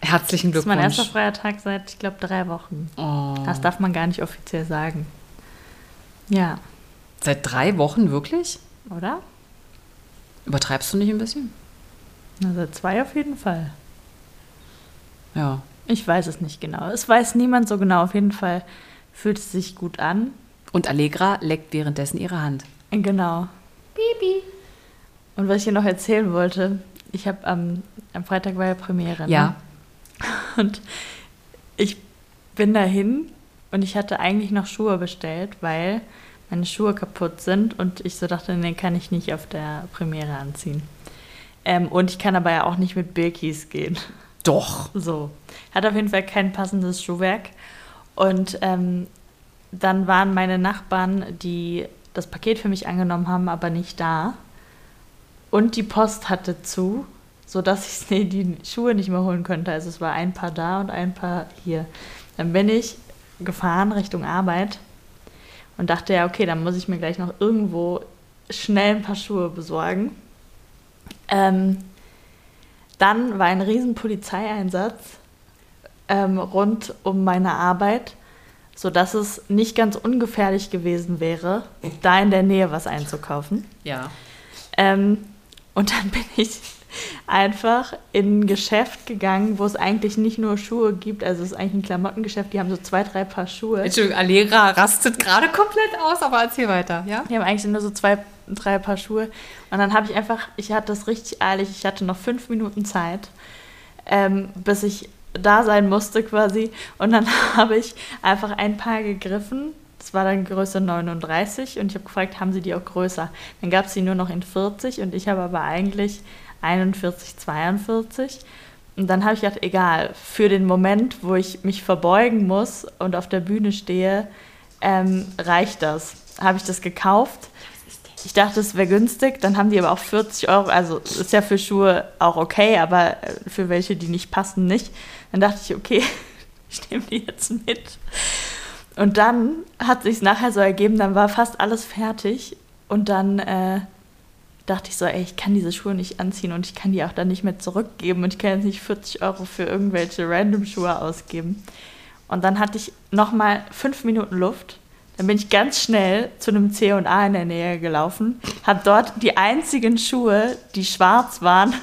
Herzlichen Das ist mein Glückwunsch. erster freier Tag seit, ich glaube, drei Wochen. Oh. Das darf man gar nicht offiziell sagen. Ja, Seit drei Wochen wirklich? oder? Übertreibst du nicht ein bisschen? Na, seit zwei auf jeden Fall. Ja. Ich weiß es nicht genau. Es weiß niemand so genau. Auf jeden Fall fühlt es sich gut an. Und Allegra leckt währenddessen ihre Hand. Genau. Bibi. Und was ich hier noch erzählen wollte, ich habe am, am Freitag war ja Premiere. Ja. Ne? Und ich bin dahin und ich hatte eigentlich noch Schuhe bestellt, weil meine Schuhe kaputt sind und ich so dachte, nee, kann ich nicht auf der Premiere anziehen. Ähm, und ich kann aber ja auch nicht mit Birkis gehen. Doch. So. Hat auf jeden Fall kein passendes Schuhwerk. Und ähm, dann waren meine Nachbarn, die das Paket für mich angenommen haben, aber nicht da. Und die Post hatte zu, sodass ich die Schuhe nicht mehr holen konnte. Also es war ein Paar da und ein Paar hier. Dann bin ich gefahren Richtung Arbeit und dachte ja, okay, dann muss ich mir gleich noch irgendwo schnell ein paar Schuhe besorgen. Ähm, dann war ein riesen Polizeieinsatz ähm, rund um meine Arbeit, sodass es nicht ganz ungefährlich gewesen wäre, da in der Nähe was einzukaufen. Ja. Ähm, und dann bin ich einfach in ein Geschäft gegangen, wo es eigentlich nicht nur Schuhe gibt, also es ist eigentlich ein Klamottengeschäft, die haben so zwei, drei Paar Schuhe. Entschuldigung, Allegra rastet gerade komplett aus, aber erzähl weiter, ja? Die haben eigentlich nur so zwei, drei Paar Schuhe. Und dann habe ich einfach, ich hatte das richtig eilig, ich hatte noch fünf Minuten Zeit, ähm, bis ich da sein musste quasi. Und dann habe ich einfach ein Paar gegriffen. Das war dann Größe 39 und ich habe gefragt, haben sie die auch größer? Dann gab es sie nur noch in 40 und ich habe aber eigentlich 41, 42. Und dann habe ich gedacht, egal, für den Moment, wo ich mich verbeugen muss und auf der Bühne stehe, ähm, reicht das. Habe ich das gekauft. Ich dachte, es wäre günstig, dann haben die aber auch 40 Euro, also ist ja für Schuhe auch okay, aber äh, für welche, die nicht passen, nicht. Dann dachte ich, okay, ich nehme die jetzt mit. Und dann hat sich nachher so ergeben, dann war fast alles fertig und dann äh, dachte ich so, ey, ich kann diese Schuhe nicht anziehen und ich kann die auch dann nicht mehr zurückgeben und ich kann jetzt nicht 40 Euro für irgendwelche random Schuhe ausgeben. Und dann hatte ich nochmal fünf Minuten Luft. Dann bin ich ganz schnell zu einem C&A in der Nähe gelaufen, habe dort die einzigen Schuhe, die schwarz waren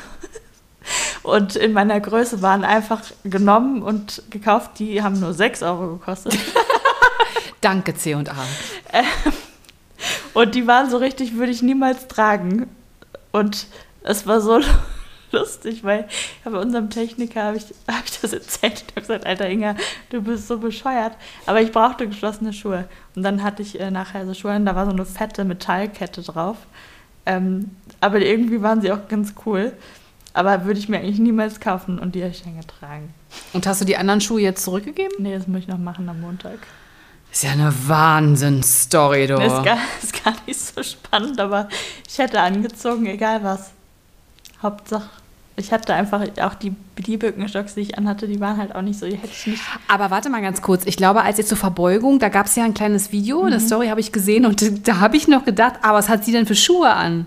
und in meiner Größe waren, einfach genommen und gekauft. Die haben nur 6 Euro gekostet. Danke, C&A. Und die waren so richtig, würde ich niemals tragen. Und es war so lustig, weil bei unserem Techniker habe ich, hab ich das erzählt. Ich habe gesagt, Alter Inga, du bist so bescheuert. Aber ich brauchte geschlossene Schuhe. Und dann hatte ich äh, nachher so Schuhe, und da war so eine fette Metallkette drauf. Ähm, aber irgendwie waren sie auch ganz cool. Aber würde ich mir eigentlich niemals kaufen und die habe ich dann getragen. Und hast du die anderen Schuhe jetzt zurückgegeben? Nee, das muss ich noch machen am Montag. Ist ja eine Wahnsinnsstory, du. Ist, gar, ist gar nicht so spannend, aber ich hätte angezogen, egal was. Hauptsache, Ich hatte einfach auch die, die Birkenstocks, die ich anhatte, die waren halt auch nicht so, die hätte ich nicht. Aber warte mal ganz kurz. Ich glaube, als jetzt zur Verbeugung, da gab es ja ein kleines Video, Mhm. eine Story habe ich gesehen und da habe ich noch gedacht, aber was hat sie denn für Schuhe an?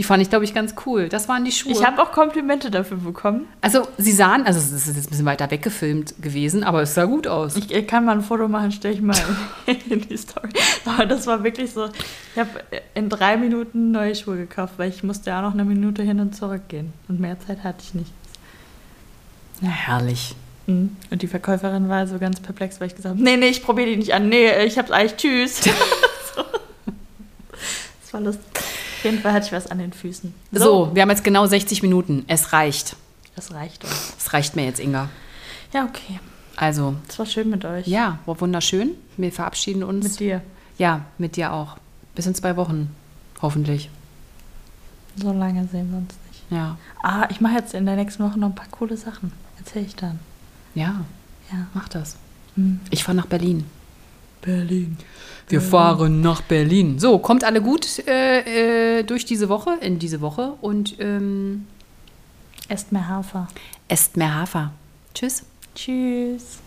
Die fand ich, glaube ich, ganz cool. Das waren die Schuhe. Ich habe auch Komplimente dafür bekommen. also, sie sahen, also es ist jetzt ein bisschen weiter weggefilmt gewesen, aber es sah gut aus. Ich äh, kann mal ein Foto machen, stelle ich mal in die Story. Aber das war wirklich so, ich habe in drei Minuten neue Schuhe gekauft, weil ich musste ja auch noch eine Minute hin und zurück gehen. Und mehr Zeit hatte ich nicht. Na, herrlich. Mhm. Und die Verkäuferin war so ganz perplex, weil ich gesagt habe, nee, nee, ich probiere die nicht an. Nee, ich hab's eigentlich, tschüss. so. Das war lustig. Auf jeden Fall hatte ich was an den Füßen. So. wir haben jetzt genau 60 Minuten. Es reicht. Das reicht uns. Es reicht mir jetzt, Inga. Ja, okay. Also, Es war schön mit euch. ja, war wunderschön. Wir verabschieden uns. Mit dir. Ja, mit dir auch. Bis in zwei Wochen. Hoffentlich. So lange sehen wir uns nicht. Ja. Ah, ich mache jetzt in der nächsten Woche noch ein paar coole Sachen. Erzähl ich dann. Ja, Ja. mach das. Mhm. Ich fahre nach Berlin. Berlin. Wir fahren nach Berlin. So, kommt alle gut äh, äh, durch diese Woche, in diese Woche und ähm, Esst mehr Hafer. esst mehr Hafer. Tschüss. Tschüss.